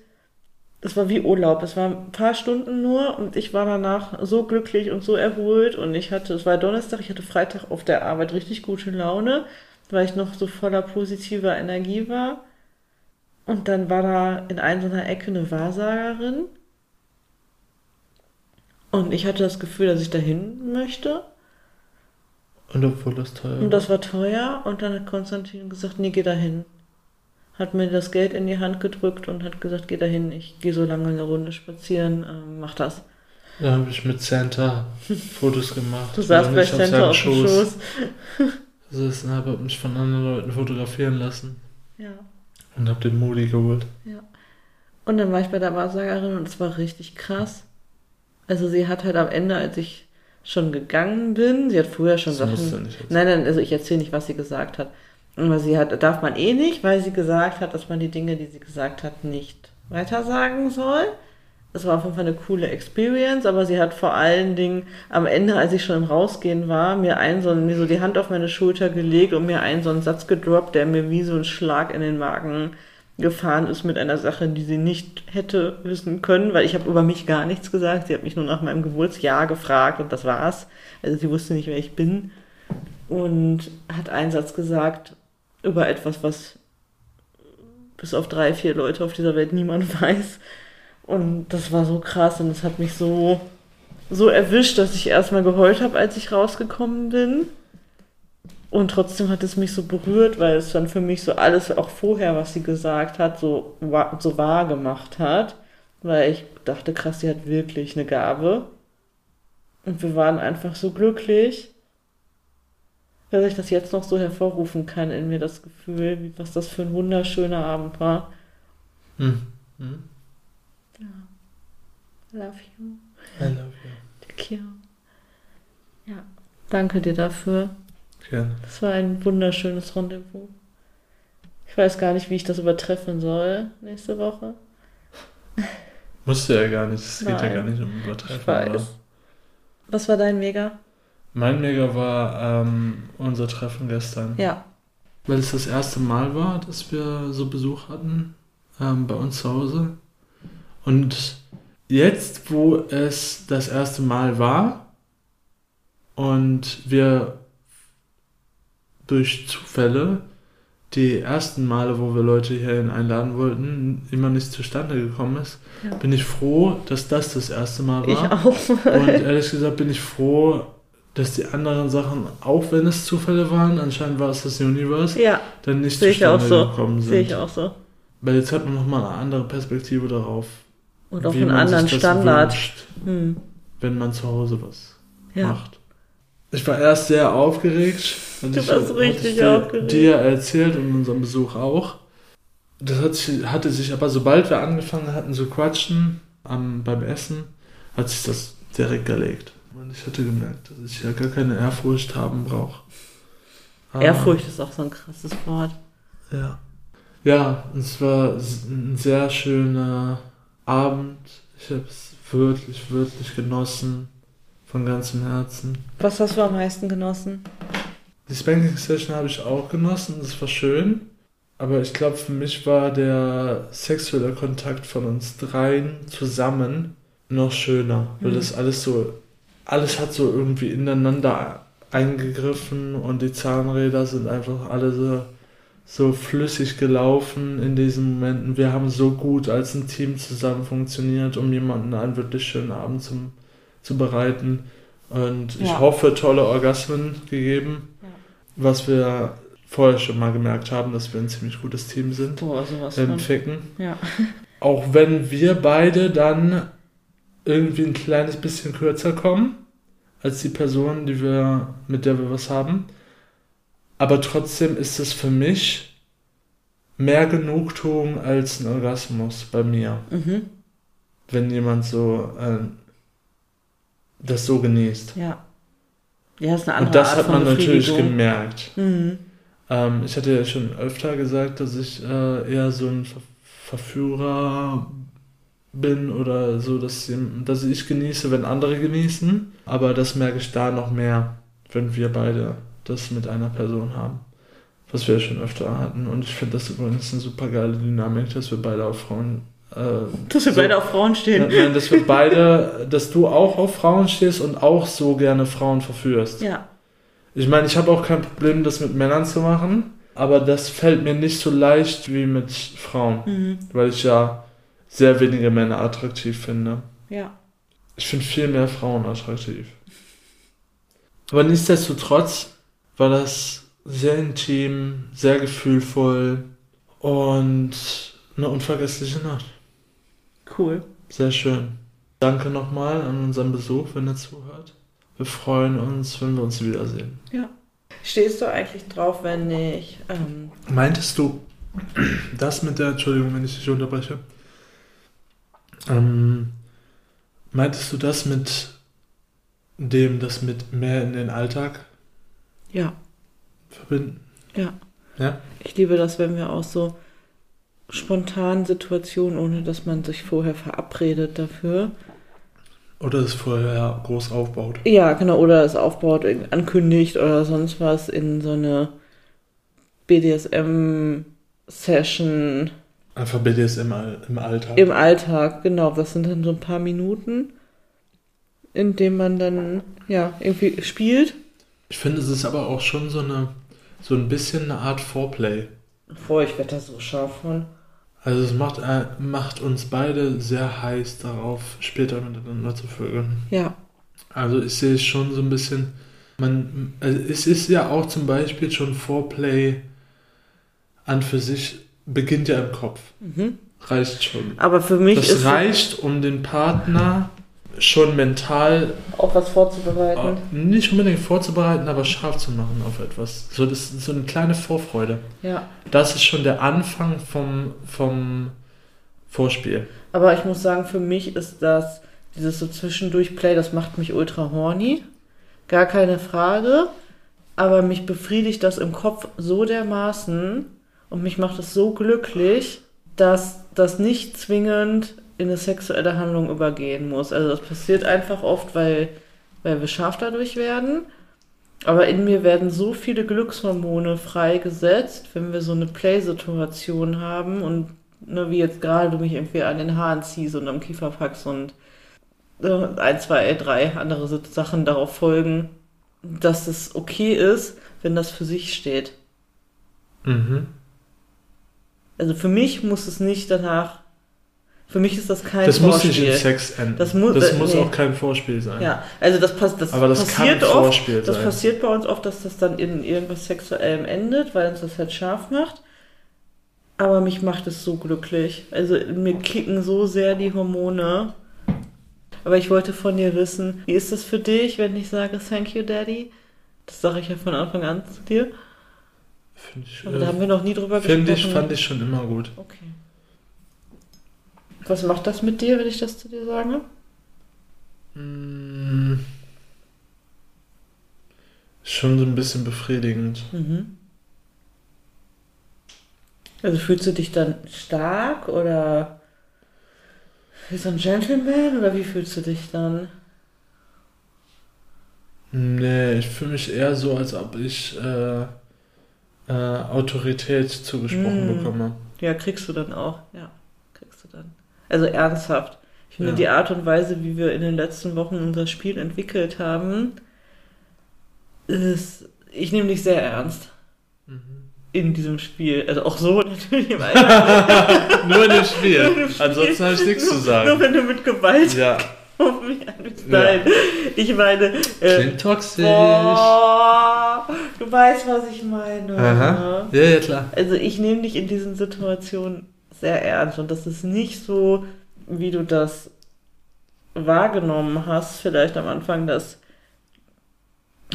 [SPEAKER 1] es war wie Urlaub. Es waren ein paar Stunden nur und ich war danach so glücklich und so erholt. Und ich hatte, es war Donnerstag, ich hatte Freitag auf der Arbeit richtig gute Laune, weil ich noch so voller positiver Energie war. Und dann war da in einer Ecke eine Wahrsagerin. Und ich hatte das Gefühl, dass ich dahin möchte.
[SPEAKER 2] Und obwohl das teuer
[SPEAKER 1] Und das war teuer. Und dann hat Konstantin gesagt, nee, geh dahin. Hat mir das Geld in die Hand gedrückt und hat gesagt, geh dahin. Ich gehe so lange eine Runde spazieren. Ähm, mach das.
[SPEAKER 2] Da habe ich mit Santa Fotos gemacht.
[SPEAKER 1] Du saßt bei
[SPEAKER 2] ich
[SPEAKER 1] Center auf dem Schoß.
[SPEAKER 2] gesessen habe, mich von anderen Leuten fotografieren lassen.
[SPEAKER 1] Ja.
[SPEAKER 2] Und habe den Moody geholt.
[SPEAKER 1] Und dann war ich bei der Wahrsagerin und es war richtig krass. Also sie hat halt am Ende, als ich schon gegangen bin. Sie hat vorher schon
[SPEAKER 2] Das
[SPEAKER 1] Sachen. Nein, nein, also ich erzähle nicht, was sie gesagt hat. Aber sie hat, darf man eh nicht, weil sie gesagt hat, dass man die Dinge, die sie gesagt hat, nicht weitersagen soll. Es war auf jeden Fall eine coole Experience, aber sie hat vor allen Dingen am Ende, als ich schon im Rausgehen war, mir einen so, mir so die Hand auf meine Schulter gelegt und mir einen so einen Satz gedroppt, der mir wie so ein Schlag in den Magen gefahren ist mit einer Sache, die sie nicht hätte wissen können, weil ich habe über mich gar nichts gesagt. Sie hat mich nur nach meinem Geburtsjahr gefragt und das war's. Also sie wusste nicht, wer ich bin und hat einen Satz gesagt über etwas, was bis auf drei, vier Leute auf dieser Welt niemand weiß. Und das war so krass und das hat mich so, so erwischt, dass ich erstmal geheult habe, als ich rausgekommen bin. Und trotzdem hat es mich so berührt, weil es dann für mich so alles, auch vorher, was sie gesagt hat, so, so wahr gemacht hat. Weil ich dachte, krass, sie hat wirklich eine Gabe. Und wir waren einfach so glücklich, dass ich das jetzt noch so hervorrufen kann in mir, das Gefühl, wie, was das für ein wunderschöner Abend war.
[SPEAKER 2] Hm. Hm.
[SPEAKER 1] Love you.
[SPEAKER 2] I love you.
[SPEAKER 1] Thank you. Ja, danke dir dafür.
[SPEAKER 2] Gerne.
[SPEAKER 1] Das war ein wunderschönes Rendezvous. Ich weiß gar nicht, wie ich das übertreffen soll nächste Woche.
[SPEAKER 2] Musst du ja gar nicht. Es geht ja gar nicht um Übertreffen.
[SPEAKER 1] Ich weiß. Was war dein Mega?
[SPEAKER 2] Mein Mega war ähm, unser Treffen gestern.
[SPEAKER 1] Ja.
[SPEAKER 2] Weil es das erste Mal war, dass wir so Besuch hatten ähm, bei uns zu Hause. Und jetzt, wo es das erste Mal war und wir durch Zufälle die ersten Male, wo wir Leute hierhin einladen wollten, immer nicht zustande gekommen ist,
[SPEAKER 1] Ja.
[SPEAKER 2] bin ich froh, dass das das erste Mal
[SPEAKER 1] Ich
[SPEAKER 2] war.
[SPEAKER 1] auch.
[SPEAKER 2] Und ehrlich gesagt bin ich froh, dass die anderen Sachen, auch wenn es Zufälle waren, anscheinend war es das Universe,
[SPEAKER 1] ja,
[SPEAKER 2] dann nicht
[SPEAKER 1] sehe
[SPEAKER 2] zustande
[SPEAKER 1] so.
[SPEAKER 2] gekommen sind.
[SPEAKER 1] Sehe ich auch so.
[SPEAKER 2] Weil jetzt hat man nochmal eine andere Perspektive darauf.
[SPEAKER 1] Und auf einen anderen Standard.
[SPEAKER 2] wünscht,
[SPEAKER 1] Hm.
[SPEAKER 2] wenn man zu Hause was
[SPEAKER 1] Ja.
[SPEAKER 2] macht. Ich war erst sehr aufgeregt.
[SPEAKER 1] Du
[SPEAKER 2] ich,
[SPEAKER 1] warst richtig
[SPEAKER 2] ich dir,
[SPEAKER 1] aufgeregt.
[SPEAKER 2] dir erzählt und unserem Besuch auch. Das hat sich, hatte sich aber, sobald wir angefangen hatten zu quatschen am, beim Essen, hat sich das direkt gelegt. Ich hatte gemerkt, dass ich ja gar keine Ehrfurcht haben brauche. Aber-
[SPEAKER 1] Ehrfurcht ist auch so ein krasses Wort.
[SPEAKER 2] Ja. Ja, es war ein sehr schöner Abend. Ich habe es wirklich, wirklich genossen. Von ganzem Herzen.
[SPEAKER 1] Was hast du am meisten genossen?
[SPEAKER 2] Die Spanking Session habe ich auch genossen, das war schön. Aber ich glaube, für mich war der sexuelle Kontakt von uns dreien zusammen noch schöner. Weil
[SPEAKER 1] Mhm.
[SPEAKER 2] das alles so, alles hat so irgendwie ineinander eingegriffen und die Zahnräder sind einfach alle so, so flüssig gelaufen in diesen Momenten. Wir haben so gut als ein Team zusammen funktioniert, um jemanden einen wirklich schönen Abend zum, zu bereiten. Und ich
[SPEAKER 1] Ja.
[SPEAKER 2] hoffe, tolle Orgasmen gegeben.
[SPEAKER 1] Ja.
[SPEAKER 2] Was wir vorher schon mal gemerkt haben, dass wir ein ziemlich gutes Team sind
[SPEAKER 1] Boah, sowas
[SPEAKER 2] im. Ficken.
[SPEAKER 1] Ja.
[SPEAKER 2] Auch wenn wir beide dann irgendwie ein kleines bisschen kürzer kommen als die Person, die wir, mit der wir was haben. Aber trotzdem ist es für mich mehr Genugtuung als ein Orgasmus bei mir,
[SPEAKER 1] Mhm.
[SPEAKER 2] wenn jemand so äh, das so genießt.
[SPEAKER 1] Ja. Ja, ist eine andere
[SPEAKER 2] Und das
[SPEAKER 1] Art
[SPEAKER 2] hat man natürlich gemerkt.
[SPEAKER 1] Mhm.
[SPEAKER 2] Ähm, ich hatte ja schon öfter gesagt, dass ich äh, eher so ein Ver Verführer bin oder so, dass, dass ich genieße, wenn andere genießen. Aber das merke ich da noch mehr, wenn wir beide das mit einer Person haben. Was wir ja schon öfter hatten. Und ich finde das übrigens eine super geile Dynamik, dass wir beide auf Frauen. Äh,
[SPEAKER 1] Dass wir
[SPEAKER 2] so-
[SPEAKER 1] beide auf Frauen stehen.
[SPEAKER 2] Nein, dass wir beide, dass du auch auf Frauen stehst und auch so gerne Frauen verführst.
[SPEAKER 1] Ja.
[SPEAKER 2] Ich meine, ich habe auch kein Problem, das mit Männern zu machen, aber das fällt mir nicht so leicht wie mit Frauen,
[SPEAKER 1] Mhm.
[SPEAKER 2] weil ich ja sehr wenige Männer attraktiv finde.
[SPEAKER 1] Ja.
[SPEAKER 2] Ich finde viel mehr Frauen attraktiv. Aber nichtsdestotrotz war das sehr intim, sehr gefühlvoll und eine unvergessliche Nacht.
[SPEAKER 1] Cool.
[SPEAKER 2] Sehr schön. Danke nochmal an unseren Besuch, wenn ihr zuhört. Wir freuen uns, wenn wir uns wiedersehen.
[SPEAKER 1] Stehst du eigentlich drauf, wenn ich. Ähm,
[SPEAKER 2] Meintest du das mit der, Entschuldigung, wenn ich dich unterbreche, ähm, meintest du das mit dem das mit mehr in den Alltag
[SPEAKER 1] Ja,
[SPEAKER 2] verbinden.
[SPEAKER 1] ja.
[SPEAKER 2] Ja?
[SPEAKER 1] Ich liebe das, wenn wir aus so spontanen Situationen, ohne dass man sich vorher verabredet dafür.
[SPEAKER 2] Oder es vorher groß aufbaut.
[SPEAKER 1] Ja, genau, oder es aufbaut, ankündigt oder sonst was in so eine BDSM-Session
[SPEAKER 2] Einfach BDSM im, Alltag.
[SPEAKER 1] im Alltag. Genau, das sind dann so ein paar Minuten, in denen man dann, ja, irgendwie spielt.
[SPEAKER 2] Ich finde, es ist aber auch schon so eine, so ein bisschen eine Art Foreplay.
[SPEAKER 1] Boah, ich werde da so scharf von.
[SPEAKER 2] Also es macht, äh, macht uns beide sehr heiß darauf, später miteinander zu vögeln.
[SPEAKER 1] Ja,
[SPEAKER 2] Also ich sehe es schon so ein bisschen, man, also es ist ja auch zum Beispiel schon Foreplay an für sich, beginnt ja im Kopf.
[SPEAKER 1] mhm.
[SPEAKER 2] Reicht schon.
[SPEAKER 1] aber für mich
[SPEAKER 2] Das
[SPEAKER 1] ist
[SPEAKER 2] reicht, um den Partner schon mental
[SPEAKER 1] auch was vorzubereiten.
[SPEAKER 2] äh, nicht unbedingt vorzubereiten, aber scharf zu machen auf etwas. So, das ist so eine kleine Vorfreude.
[SPEAKER 1] Ja,
[SPEAKER 2] Das ist schon der Anfang vom, vom Vorspiel.
[SPEAKER 1] aber ich muss sagen, für mich ist das, dieses so zwischendurch Play, das macht mich ultra horny. Gar keine Frage. Aber mich befriedigt das im Kopf so dermaßen und mich macht es so glücklich, dass das nicht zwingend in eine sexuelle Handlung übergehen muss. Also das passiert einfach oft, weil, weil wir scharf dadurch werden. Aber in mir werden so viele Glückshormone freigesetzt, wenn wir so eine Play-Situation haben und ne, wie jetzt gerade du mich irgendwie an den Haaren ziehst und am Kiefer packst und äh, ein, zwei, drei andere Sachen darauf folgen, dass es okay ist, wenn das für sich steht.
[SPEAKER 2] Mhm.
[SPEAKER 1] Also für mich muss es nicht danach, für mich ist das kein
[SPEAKER 2] Das muss nicht
[SPEAKER 1] Vorspiel.
[SPEAKER 2] in Sex enden.
[SPEAKER 1] Das mu-
[SPEAKER 2] das
[SPEAKER 1] äh,
[SPEAKER 2] muss
[SPEAKER 1] nee.
[SPEAKER 2] auch kein Vorspiel sein.
[SPEAKER 1] Ja, also das, pass, das,
[SPEAKER 2] Aber das
[SPEAKER 1] passiert
[SPEAKER 2] kann
[SPEAKER 1] oft.
[SPEAKER 2] Vorspiel
[SPEAKER 1] Das
[SPEAKER 2] sein.
[SPEAKER 1] passiert bei uns oft, dass das dann in irgendwas Sexuellem endet, weil uns das halt scharf macht. Aber mich macht es so glücklich. Also mir kicken so sehr die Hormone. Aber ich wollte von dir wissen, wie ist das für dich, wenn ich sage Thank you, Daddy? Das sage ich ja von Anfang an zu dir.
[SPEAKER 2] Finde ich,
[SPEAKER 1] Aber da haben wir noch nie drüber
[SPEAKER 2] äh, find
[SPEAKER 1] gesprochen.
[SPEAKER 2] ich, fand ich schon immer gut.
[SPEAKER 1] Okay. Was macht das mit dir, wenn ich das zu dir sage?
[SPEAKER 2] Mm. Schon so ein bisschen befriedigend.
[SPEAKER 1] Mhm. Also fühlst du dich dann stark oder wie so ein Gentleman oder wie fühlst du dich dann?
[SPEAKER 2] Nee, ich fühle mich eher so, als ob ich äh, äh, Autorität zugesprochen
[SPEAKER 1] Mm.
[SPEAKER 2] bekomme.
[SPEAKER 1] Ja, kriegst du dann auch. Ja, kriegst du dann. Also ernsthaft. Ich finde
[SPEAKER 2] Ja.
[SPEAKER 1] die Art und Weise, wie wir in den letzten Wochen unser Spiel entwickelt haben, ist, ich nehme dich sehr ernst
[SPEAKER 2] Mhm.
[SPEAKER 1] in diesem Spiel. Also auch so natürlich im Alltag.
[SPEAKER 2] Nur in dem
[SPEAKER 1] Nur
[SPEAKER 2] Spiel. Ansonsten habe ich nichts zu
[SPEAKER 1] Nur
[SPEAKER 2] sagen.
[SPEAKER 1] wenn du mit Gewalt
[SPEAKER 2] Ja,
[SPEAKER 1] auf mich einwirkst. Nein, ich meine, äh,
[SPEAKER 2] klingt toxisch.
[SPEAKER 1] Boah, du weißt, was ich meine.
[SPEAKER 2] Aha. Ja, ja, klar.
[SPEAKER 1] Also ich nehme dich in diesen Situationen sehr ernst und das ist nicht so, wie du das wahrgenommen hast, vielleicht am Anfang, dass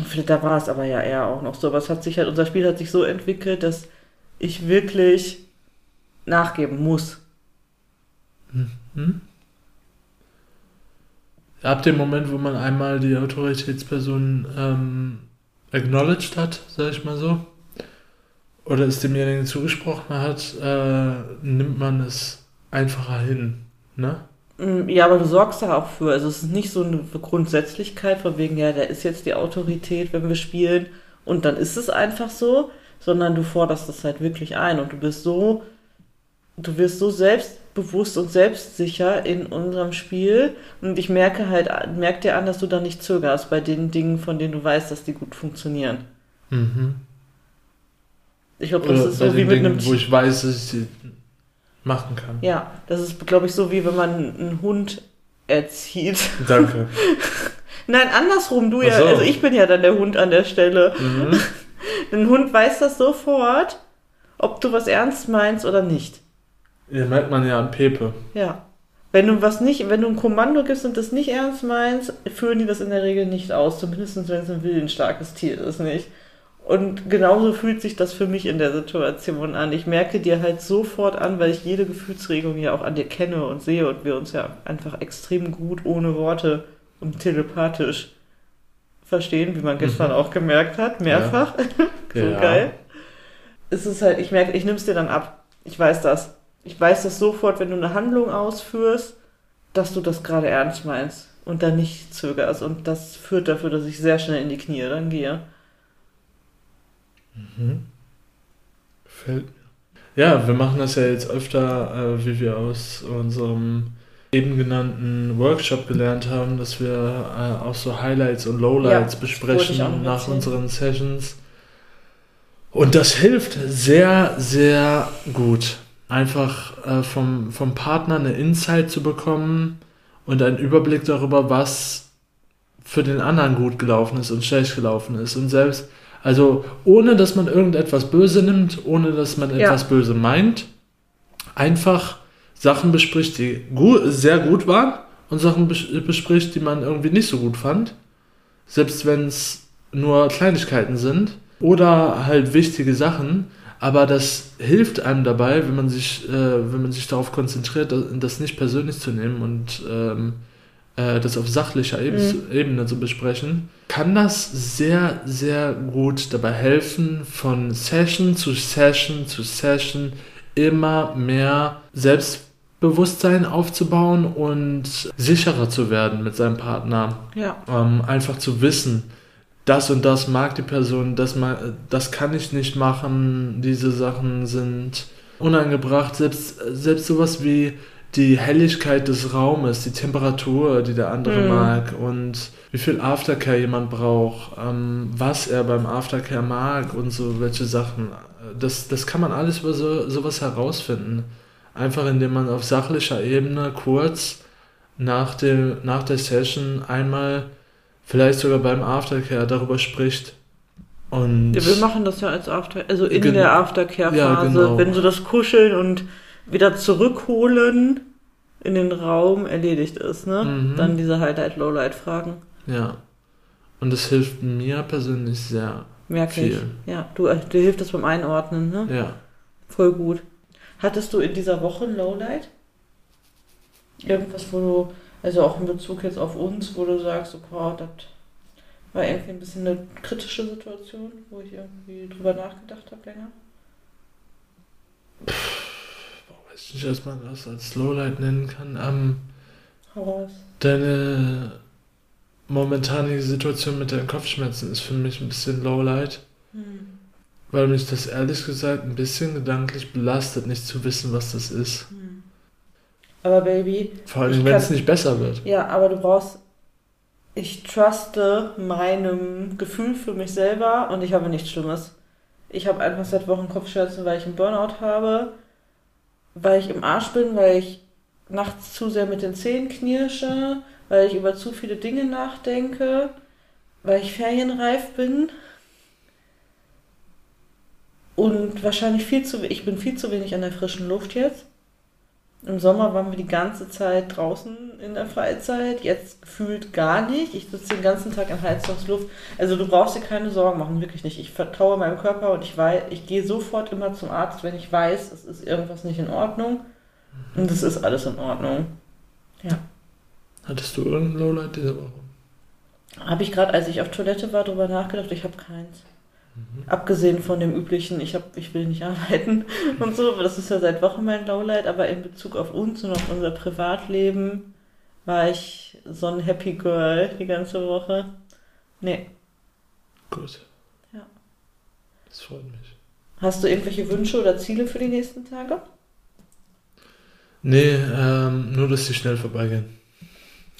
[SPEAKER 1] vielleicht da war es aber ja eher auch noch so, aber es hat sich halt, unser Spiel hat sich so entwickelt, dass ich wirklich nachgeben muss.
[SPEAKER 2] Hm? Ab dem Moment, wo man einmal die Autoritätsperson ähm, acknowledged hat, sag ich mal so, oder es demjenigen zugesprochen hat, äh, nimmt man es einfacher hin. Ne?
[SPEAKER 1] Mm, Ja, aber du sorgst da auch für. Also es ist nicht so eine Grundsätzlichkeit von wegen, ja, der ist jetzt die Autorität, wenn wir spielen und dann ist es einfach so, sondern du forderst das halt wirklich ein und du bist so, du wirst so selbstbewusst und selbstsicher in unserem Spiel und ich merke halt, merk dir an, dass du da nicht zögerst bei den Dingen, von denen du weißt, dass die gut funktionieren.
[SPEAKER 2] Mhm.
[SPEAKER 1] Ich glaube, das
[SPEAKER 2] Oder
[SPEAKER 1] ist so wie mit
[SPEAKER 2] Dingen,
[SPEAKER 1] einem
[SPEAKER 2] wo ich weiß, dass ich sie machen kann.
[SPEAKER 1] Ja, das ist, glaube ich, so wie wenn man einen Hund erzieht.
[SPEAKER 2] Danke.
[SPEAKER 1] Nein, andersrum, du
[SPEAKER 2] Ach
[SPEAKER 1] ja,
[SPEAKER 2] so.
[SPEAKER 1] also ich bin ja dann der Hund an der Stelle.
[SPEAKER 2] Mhm.
[SPEAKER 1] Ein Hund weiß das sofort, ob du was ernst meinst oder nicht.
[SPEAKER 2] Ja, merkt man ja an Pepe.
[SPEAKER 1] Ja. Wenn du was nicht, wenn du ein Kommando gibst und das nicht ernst meinst, führen die das in der Regel nicht aus, zumindest wenn es ein willensstarkes Tier ist, nicht? Und genauso fühlt sich das für mich in der Situation an. Ich merke dir halt sofort an, weil ich jede Gefühlsregung ja auch an dir kenne und sehe und wir uns ja einfach extrem gut ohne Worte und telepathisch verstehen, wie man gestern auch gemerkt hat, mehrfach. so
[SPEAKER 2] Ja.
[SPEAKER 1] geil. Es ist halt, ich merke, ich nehme es dir dann ab. Ich weiß das. Ich weiß das sofort, wenn du eine Handlung ausführst, dass du das gerade ernst meinst und dann nicht zögerst. Und das führt dafür, dass ich sehr schnell in die Knie dann gehe.
[SPEAKER 2] Mhm. Gefällt mir. Ja, wir machen das ja jetzt öfter, äh, wie wir aus unserem eben genannten Workshop gelernt haben, dass wir äh, auch so Highlights und Lowlights
[SPEAKER 1] Ja,
[SPEAKER 2] besprechen nach unseren Sessions. Und das hilft sehr, sehr gut. Einfach äh, vom, vom Partner eine Insight zu bekommen und einen Überblick darüber, was für den anderen gut gelaufen ist und schlecht gelaufen ist. Und selbst, also ohne dass man irgendetwas böse nimmt, ohne dass man
[SPEAKER 1] Ja.
[SPEAKER 2] etwas böse meint, einfach Sachen bespricht, die gu sehr gut waren und Sachen bes bespricht, die man irgendwie nicht so gut fand. Selbst wenn es nur Kleinigkeiten sind oder halt wichtige Sachen. Aber das hilft einem dabei, wenn man sich, äh, wenn man sich darauf konzentriert, das, das nicht persönlich zu nehmen und ähm, äh, das auf sachlicher Ebene, Ebene zu besprechen, kann das sehr, sehr gut dabei helfen, von Session zu Session zu Session immer mehr Selbstbewusstsein aufzubauen und sicherer zu werden mit seinem Partner.
[SPEAKER 1] Ja.
[SPEAKER 2] Ähm, einfach zu wissen, das und das mag die Person, das, ma das kann ich nicht machen, diese Sachen sind unangebracht. Selbst, selbst sowas wie die Helligkeit des Raumes, die Temperatur, die der andere
[SPEAKER 1] Mhm.
[SPEAKER 2] mag und wie viel Aftercare jemand braucht, ähm, was er beim Aftercare mag und so welche Sachen. Das, das kann man alles über so, sowas herausfinden. Einfach indem man auf sachlicher Ebene kurz nach, dem, nach der Session einmal, vielleicht sogar beim Aftercare, darüber spricht. Und
[SPEAKER 1] Ja, wir machen das ja als After, also in
[SPEAKER 2] Gen-
[SPEAKER 1] der Aftercare-Phase,
[SPEAKER 2] Ja, genau.
[SPEAKER 1] wenn so das Kuscheln und wieder zurückholen in den Raum erledigt ist, ne?
[SPEAKER 2] Mhm.
[SPEAKER 1] Dann diese Highlight-Lowlight-Fragen.
[SPEAKER 2] ja. Und das hilft mir persönlich sehr
[SPEAKER 1] Merke ich. Ja, du, dir hilft das beim Einordnen, ne?
[SPEAKER 2] Ja.
[SPEAKER 1] Voll gut. Hattest du in dieser Woche ein Lowlight? Irgendwas, wo du, also auch in Bezug jetzt auf uns, wo du sagst, so, boah, das war irgendwie ein bisschen eine kritische Situation, wo ich irgendwie drüber nachgedacht habe länger?
[SPEAKER 2] Weiß nicht, was man das als Lowlight nennen kann. Ähm,
[SPEAKER 1] Hau raus.
[SPEAKER 2] deine momentanige Situation mit deinen Kopfschmerzen ist für mich ein bisschen Lowlight,
[SPEAKER 1] Hm.
[SPEAKER 2] weil mich das ehrlich gesagt ein bisschen gedanklich belastet, nicht zu wissen, was das ist.
[SPEAKER 1] Hm. Aber Baby,
[SPEAKER 2] Vor allem, wenn es nicht besser wird.
[SPEAKER 1] ja, aber du brauchst, ich truste meinem Gefühl für mich selber und ich habe nichts Schlimmes. Ich habe einfach seit Wochen Kopfschmerzen, weil ich einen Burnout habe, weil ich im Arsch bin, weil ich nachts zu sehr mit den Zähnen knirsche, weil ich über zu viele Dinge nachdenke, weil ich ferienreif bin und wahrscheinlich viel zu, ich bin viel zu wenig an der frischen Luft jetzt. Im Sommer waren wir die ganze Zeit draußen in der Freizeit, jetzt gefühlt gar nicht. Ich sitze den ganzen Tag in Heizungsluft. Also du brauchst dir keine Sorgen machen, wirklich nicht. Ich vertraue meinem Körper und ich weiß, ich gehe sofort immer zum Arzt, wenn ich weiß, es ist irgendwas nicht in Ordnung. Und es ist alles in Ordnung.
[SPEAKER 2] Hattest du irgendein Lowlight diese Woche?
[SPEAKER 1] Habe ich gerade, als ich auf Toilette war, drüber nachgedacht, ich habe keins. Abgesehen von dem üblichen, ich, hab, ich will nicht arbeiten und so, das ist ja seit Wochen mein Lowlight, aber in Bezug auf uns und auf unser Privatleben war ich so ein Happy Girl die ganze Woche. Nee.
[SPEAKER 2] Gut.
[SPEAKER 1] Ja.
[SPEAKER 2] Das freut mich.
[SPEAKER 1] Hast du irgendwelche Wünsche oder Ziele für die nächsten Tage?
[SPEAKER 2] Nee, ähm, nur, dass die schnell vorbeigehen.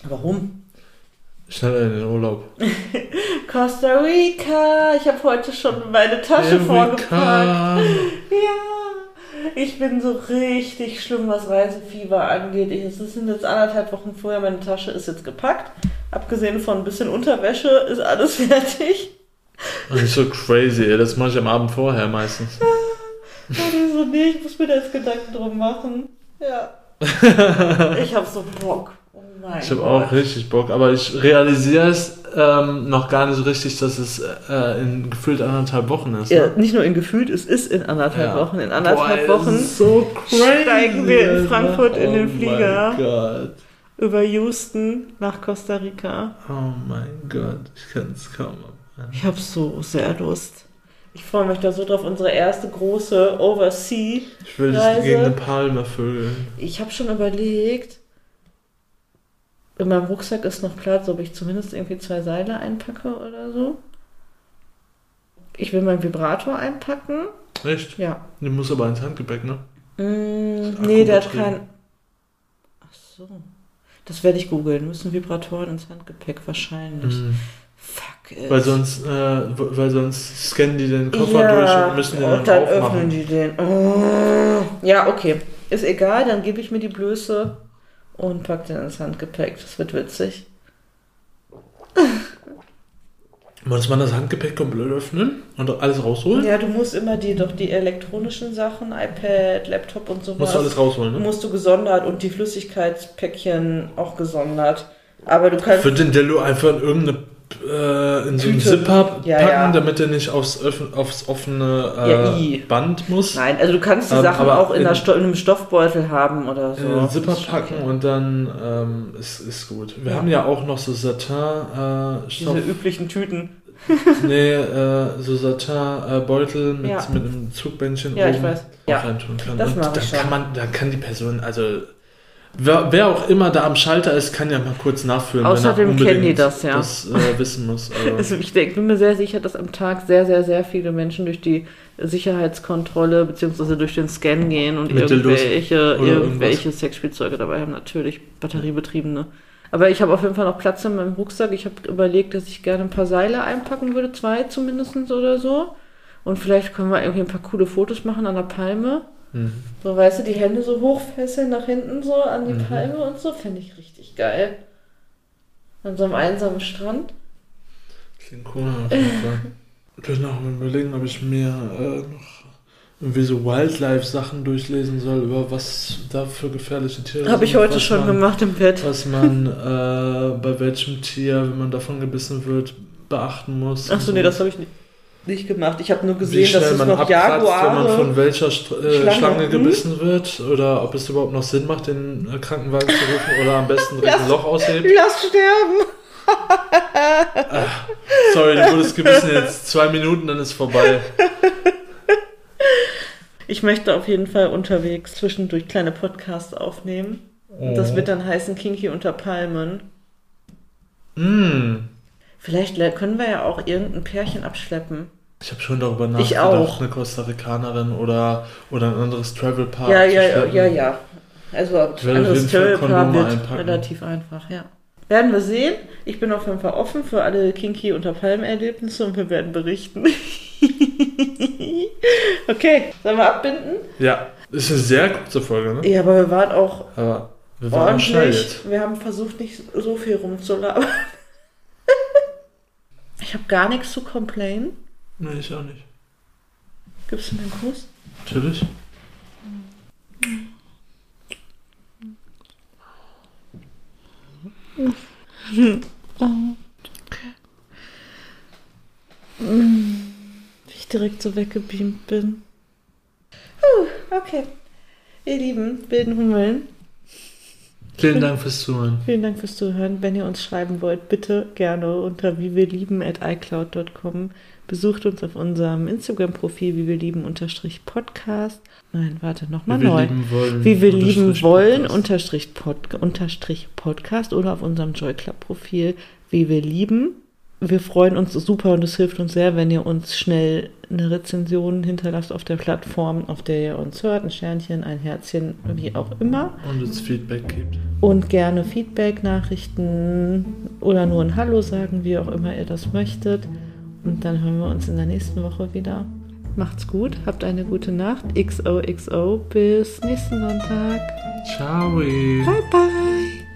[SPEAKER 1] Warum?
[SPEAKER 2] Schneller in den Urlaub.
[SPEAKER 1] Costa Rica! Ich habe heute schon meine Tasche vorgepackt.
[SPEAKER 2] Erika.
[SPEAKER 1] Ja, ich bin so richtig schlimm, was Reisefieber angeht. Ich, es sind jetzt anderthalb Wochen vorher, meine Tasche ist jetzt gepackt. Abgesehen von ein bisschen Unterwäsche ist alles fertig.
[SPEAKER 2] Das ist so crazy, ey. Das mache ich am Abend vorher meistens.
[SPEAKER 1] Und ich so, nee, ich muss mir da jetzt Gedanken drum machen. Ja. Ich hab so Bock. Oh mein
[SPEAKER 2] Ich habe auch richtig Bock, aber ich realisiere es ähm, noch gar nicht richtig, dass es äh, in gefühlt anderthalb Wochen ist.
[SPEAKER 1] Ja,
[SPEAKER 2] Ne?
[SPEAKER 1] nicht nur in gefühlt, es ist in anderthalb
[SPEAKER 2] Ja.
[SPEAKER 1] Wochen. In anderthalb
[SPEAKER 2] Boah,
[SPEAKER 1] Wochen
[SPEAKER 2] so
[SPEAKER 1] steigen wir in. Frankfurt in den
[SPEAKER 2] oh
[SPEAKER 1] Flieger.
[SPEAKER 2] Mein Gott.
[SPEAKER 1] über Houston nach Costa Rica.
[SPEAKER 2] Oh mein Gott, ich kann es kaum abwarten.
[SPEAKER 1] Ich habe so sehr Lust. Ich freue mich da so drauf, unsere erste große Oversea.
[SPEAKER 2] Ich will
[SPEAKER 1] Reise.
[SPEAKER 2] dich gegen eine Palme vögeln.
[SPEAKER 1] Ich habe schon überlegt, in meinem Rucksack ist noch Platz, ob ich zumindest irgendwie zwei Seile einpacke oder so. Ich will meinen Vibrator einpacken.
[SPEAKER 2] Echt?
[SPEAKER 1] Ja.
[SPEAKER 2] Du musst aber ins Handgepäck, ne?
[SPEAKER 1] Mm,
[SPEAKER 2] Ist
[SPEAKER 1] nee, der hat kein. Ach so. Das werde ich googeln. Müssen Vibratoren ins Handgepäck wahrscheinlich.
[SPEAKER 2] Mhm.
[SPEAKER 1] Fuck it.
[SPEAKER 2] Weil sonst, äh, weil sonst scannen die den Koffer
[SPEAKER 1] ja,
[SPEAKER 2] durch und müssen den
[SPEAKER 1] und
[SPEAKER 2] dann,
[SPEAKER 1] dann öffnen die den. Oh. Ja, okay. Ist egal, dann gebe ich mir die Blöße und pack den ins Handgepäck. Das wird witzig.
[SPEAKER 2] Muss man das Handgepäck komplett öffnen und alles rausholen?
[SPEAKER 1] Ja, du musst immer die doch die elektronischen Sachen, iPad, Laptop und sowas.
[SPEAKER 2] Musst du alles rausholen, ne?
[SPEAKER 1] musst du gesondert und die Flüssigkeitspäckchen auch gesondert. Aber du kannst.
[SPEAKER 2] Für den Dello einfach in irgendeine äh, in so einen. Zipper
[SPEAKER 1] Ja,
[SPEAKER 2] packen,
[SPEAKER 1] ja.
[SPEAKER 2] damit er nicht aufs, aufs offene äh,
[SPEAKER 1] Ja.
[SPEAKER 2] Band muss.
[SPEAKER 1] Nein, also du kannst die
[SPEAKER 2] Ähm,
[SPEAKER 1] Sachen auch in,
[SPEAKER 2] in-
[SPEAKER 1] Sto in einem Stoffbeutel haben oder so.
[SPEAKER 2] in den Zipper packen
[SPEAKER 1] okay.
[SPEAKER 2] und dann ähm, ist, ist gut. Wir
[SPEAKER 1] Ja.
[SPEAKER 2] haben ja auch noch so Satin äh, Stoff.
[SPEAKER 1] Diese üblichen Tüten.
[SPEAKER 2] nee, äh, so Satin äh, Beutel mit,
[SPEAKER 1] Ja.
[SPEAKER 2] mit einem Zugbändchen
[SPEAKER 1] Ja,
[SPEAKER 2] oben
[SPEAKER 1] ich weiß. Ja,
[SPEAKER 2] reintun kann.
[SPEAKER 1] das
[SPEAKER 2] und
[SPEAKER 1] schon.
[SPEAKER 2] kann man, dann kann die Person, also wer, wer auch immer da am Schalter ist, kann ja mal kurz nachfüllen,
[SPEAKER 1] Außerdem
[SPEAKER 2] er
[SPEAKER 1] kennen die das, ja.
[SPEAKER 2] das äh, wissen muss. Also,
[SPEAKER 1] ich denk, bin mir sehr sicher, dass am Tag sehr, sehr, sehr viele Menschen durch die Sicherheitskontrolle bzw. durch den Scan gehen und
[SPEAKER 2] Mit
[SPEAKER 1] irgendwelche, irgendwelche Sexspielzeuge dabei haben. Natürlich batteriebetriebene. Aber ich habe auf jeden Fall noch Platz in meinem Rucksack. Ich habe überlegt, dass ich gerne ein paar Seile einpacken würde, zwei zumindest oder so. Und vielleicht können wir irgendwie ein paar coole Fotos machen an der Palme.
[SPEAKER 2] Mhm.
[SPEAKER 1] So, weißt du, die Hände so hochfesseln nach hinten so an die
[SPEAKER 2] Mhm.
[SPEAKER 1] Palme und so. Fände ich richtig geil. An so einem einsamen Strand.
[SPEAKER 2] Klingt cool auf jeden Fall. Ich bin auch am überlegen, ob ich mir äh, noch irgendwie so Wildlife-Sachen durchlesen soll, über was da für gefährliche Tiere
[SPEAKER 1] Habe ich
[SPEAKER 2] sind,
[SPEAKER 1] heute schon
[SPEAKER 2] man,
[SPEAKER 1] gemacht im Bett.
[SPEAKER 2] Was man äh, bei welchem Tier, wenn man davon gebissen wird, beachten muss.
[SPEAKER 1] Ach so,
[SPEAKER 2] und
[SPEAKER 1] nee, das habe ich nicht, nicht gemacht. Ich habe nur gesehen, dass es
[SPEAKER 2] man
[SPEAKER 1] noch
[SPEAKER 2] abkratzt, wenn man
[SPEAKER 1] Jaguare...
[SPEAKER 2] von welcher St äh,
[SPEAKER 1] Schlange.
[SPEAKER 2] Schlange,
[SPEAKER 1] Hm?
[SPEAKER 2] gebissen wird oder ob es überhaupt noch Sinn macht, den äh, Krankenwagen zu rufen oder am besten direkt ein Loch aushebt.
[SPEAKER 1] Lass sterben!
[SPEAKER 2] Sorry, du wurdest gebissen, jetzt zwei Minuten, dann ist vorbei.
[SPEAKER 1] Ich möchte auf jeden Fall unterwegs zwischendurch kleine Podcasts aufnehmen. Und das wird dann heißen Kinky unter Palmen.
[SPEAKER 2] Mm.
[SPEAKER 1] Vielleicht le- können wir ja auch irgendein Pärchen abschleppen.
[SPEAKER 2] Ich habe schon darüber
[SPEAKER 1] Ich
[SPEAKER 2] nachgedacht,
[SPEAKER 1] auch.
[SPEAKER 2] eine Costa Ricanerin oder, oder ein anderes Travel Park
[SPEAKER 1] ja, ja, ja, ja, ja. Also
[SPEAKER 2] Ich auf
[SPEAKER 1] anderes Territoire
[SPEAKER 2] Kondome
[SPEAKER 1] wird
[SPEAKER 2] einpacken.
[SPEAKER 1] relativ einfach, ja. Werden wir sehen. Ich bin auf jeden Fall offen für alle Kinky unter Palmen-Erlebnisse und wir werden berichten. okay, sollen wir abbinden?
[SPEAKER 2] Ja, ist eine sehr kurze Folge, ne?
[SPEAKER 1] Ja, aber wir waren auch
[SPEAKER 2] Aber wir waren
[SPEAKER 1] ordentlich. Wir haben versucht, nicht so viel rumzulabern. ich habe gar nichts zu complainen.
[SPEAKER 2] Nee, ich auch nicht.
[SPEAKER 1] Gibst du mir einen Kuss?
[SPEAKER 2] Natürlich.
[SPEAKER 1] Wie ich direkt so weggebeamt bin. Puh, okay. Ihr lieben wilden Hummeln,
[SPEAKER 2] Vielen Dank fürs Zuhören.
[SPEAKER 1] vielen Dank fürs Zuhören. Wenn ihr uns schreiben wollt, bitte gerne unter wie wir lieben at icloud.com. Besucht uns auf unserem Instagram-Profil wie wir lieben unterstrich Podcast. Nein, warte, nochmal
[SPEAKER 2] Wie wir
[SPEAKER 1] neu.
[SPEAKER 2] lieben wollen.
[SPEAKER 1] Wie wir lieben
[SPEAKER 2] unterstrich
[SPEAKER 1] wollen,
[SPEAKER 2] Podcast.
[SPEAKER 1] unterstrich, Pod, unterstrich Podcast oder auf unserem Joy Club Profil, wie wir lieben. Wir freuen uns super und es hilft uns sehr, wenn ihr uns schnell eine Rezension hinterlasst auf der Plattform, auf der ihr uns hört. Ein Sternchen, ein Herzchen, wie auch immer.
[SPEAKER 2] Und uns Feedback gibt.
[SPEAKER 1] Und gerne Feedback, Nachrichten oder nur ein Hallo sagen, wie auch immer ihr das möchtet. Und dann hören wir uns in der nächsten Woche wieder. Macht's gut, habt eine gute Nacht. XOXO, bis nächsten Sonntag.
[SPEAKER 2] Ciao.
[SPEAKER 1] Bye bye.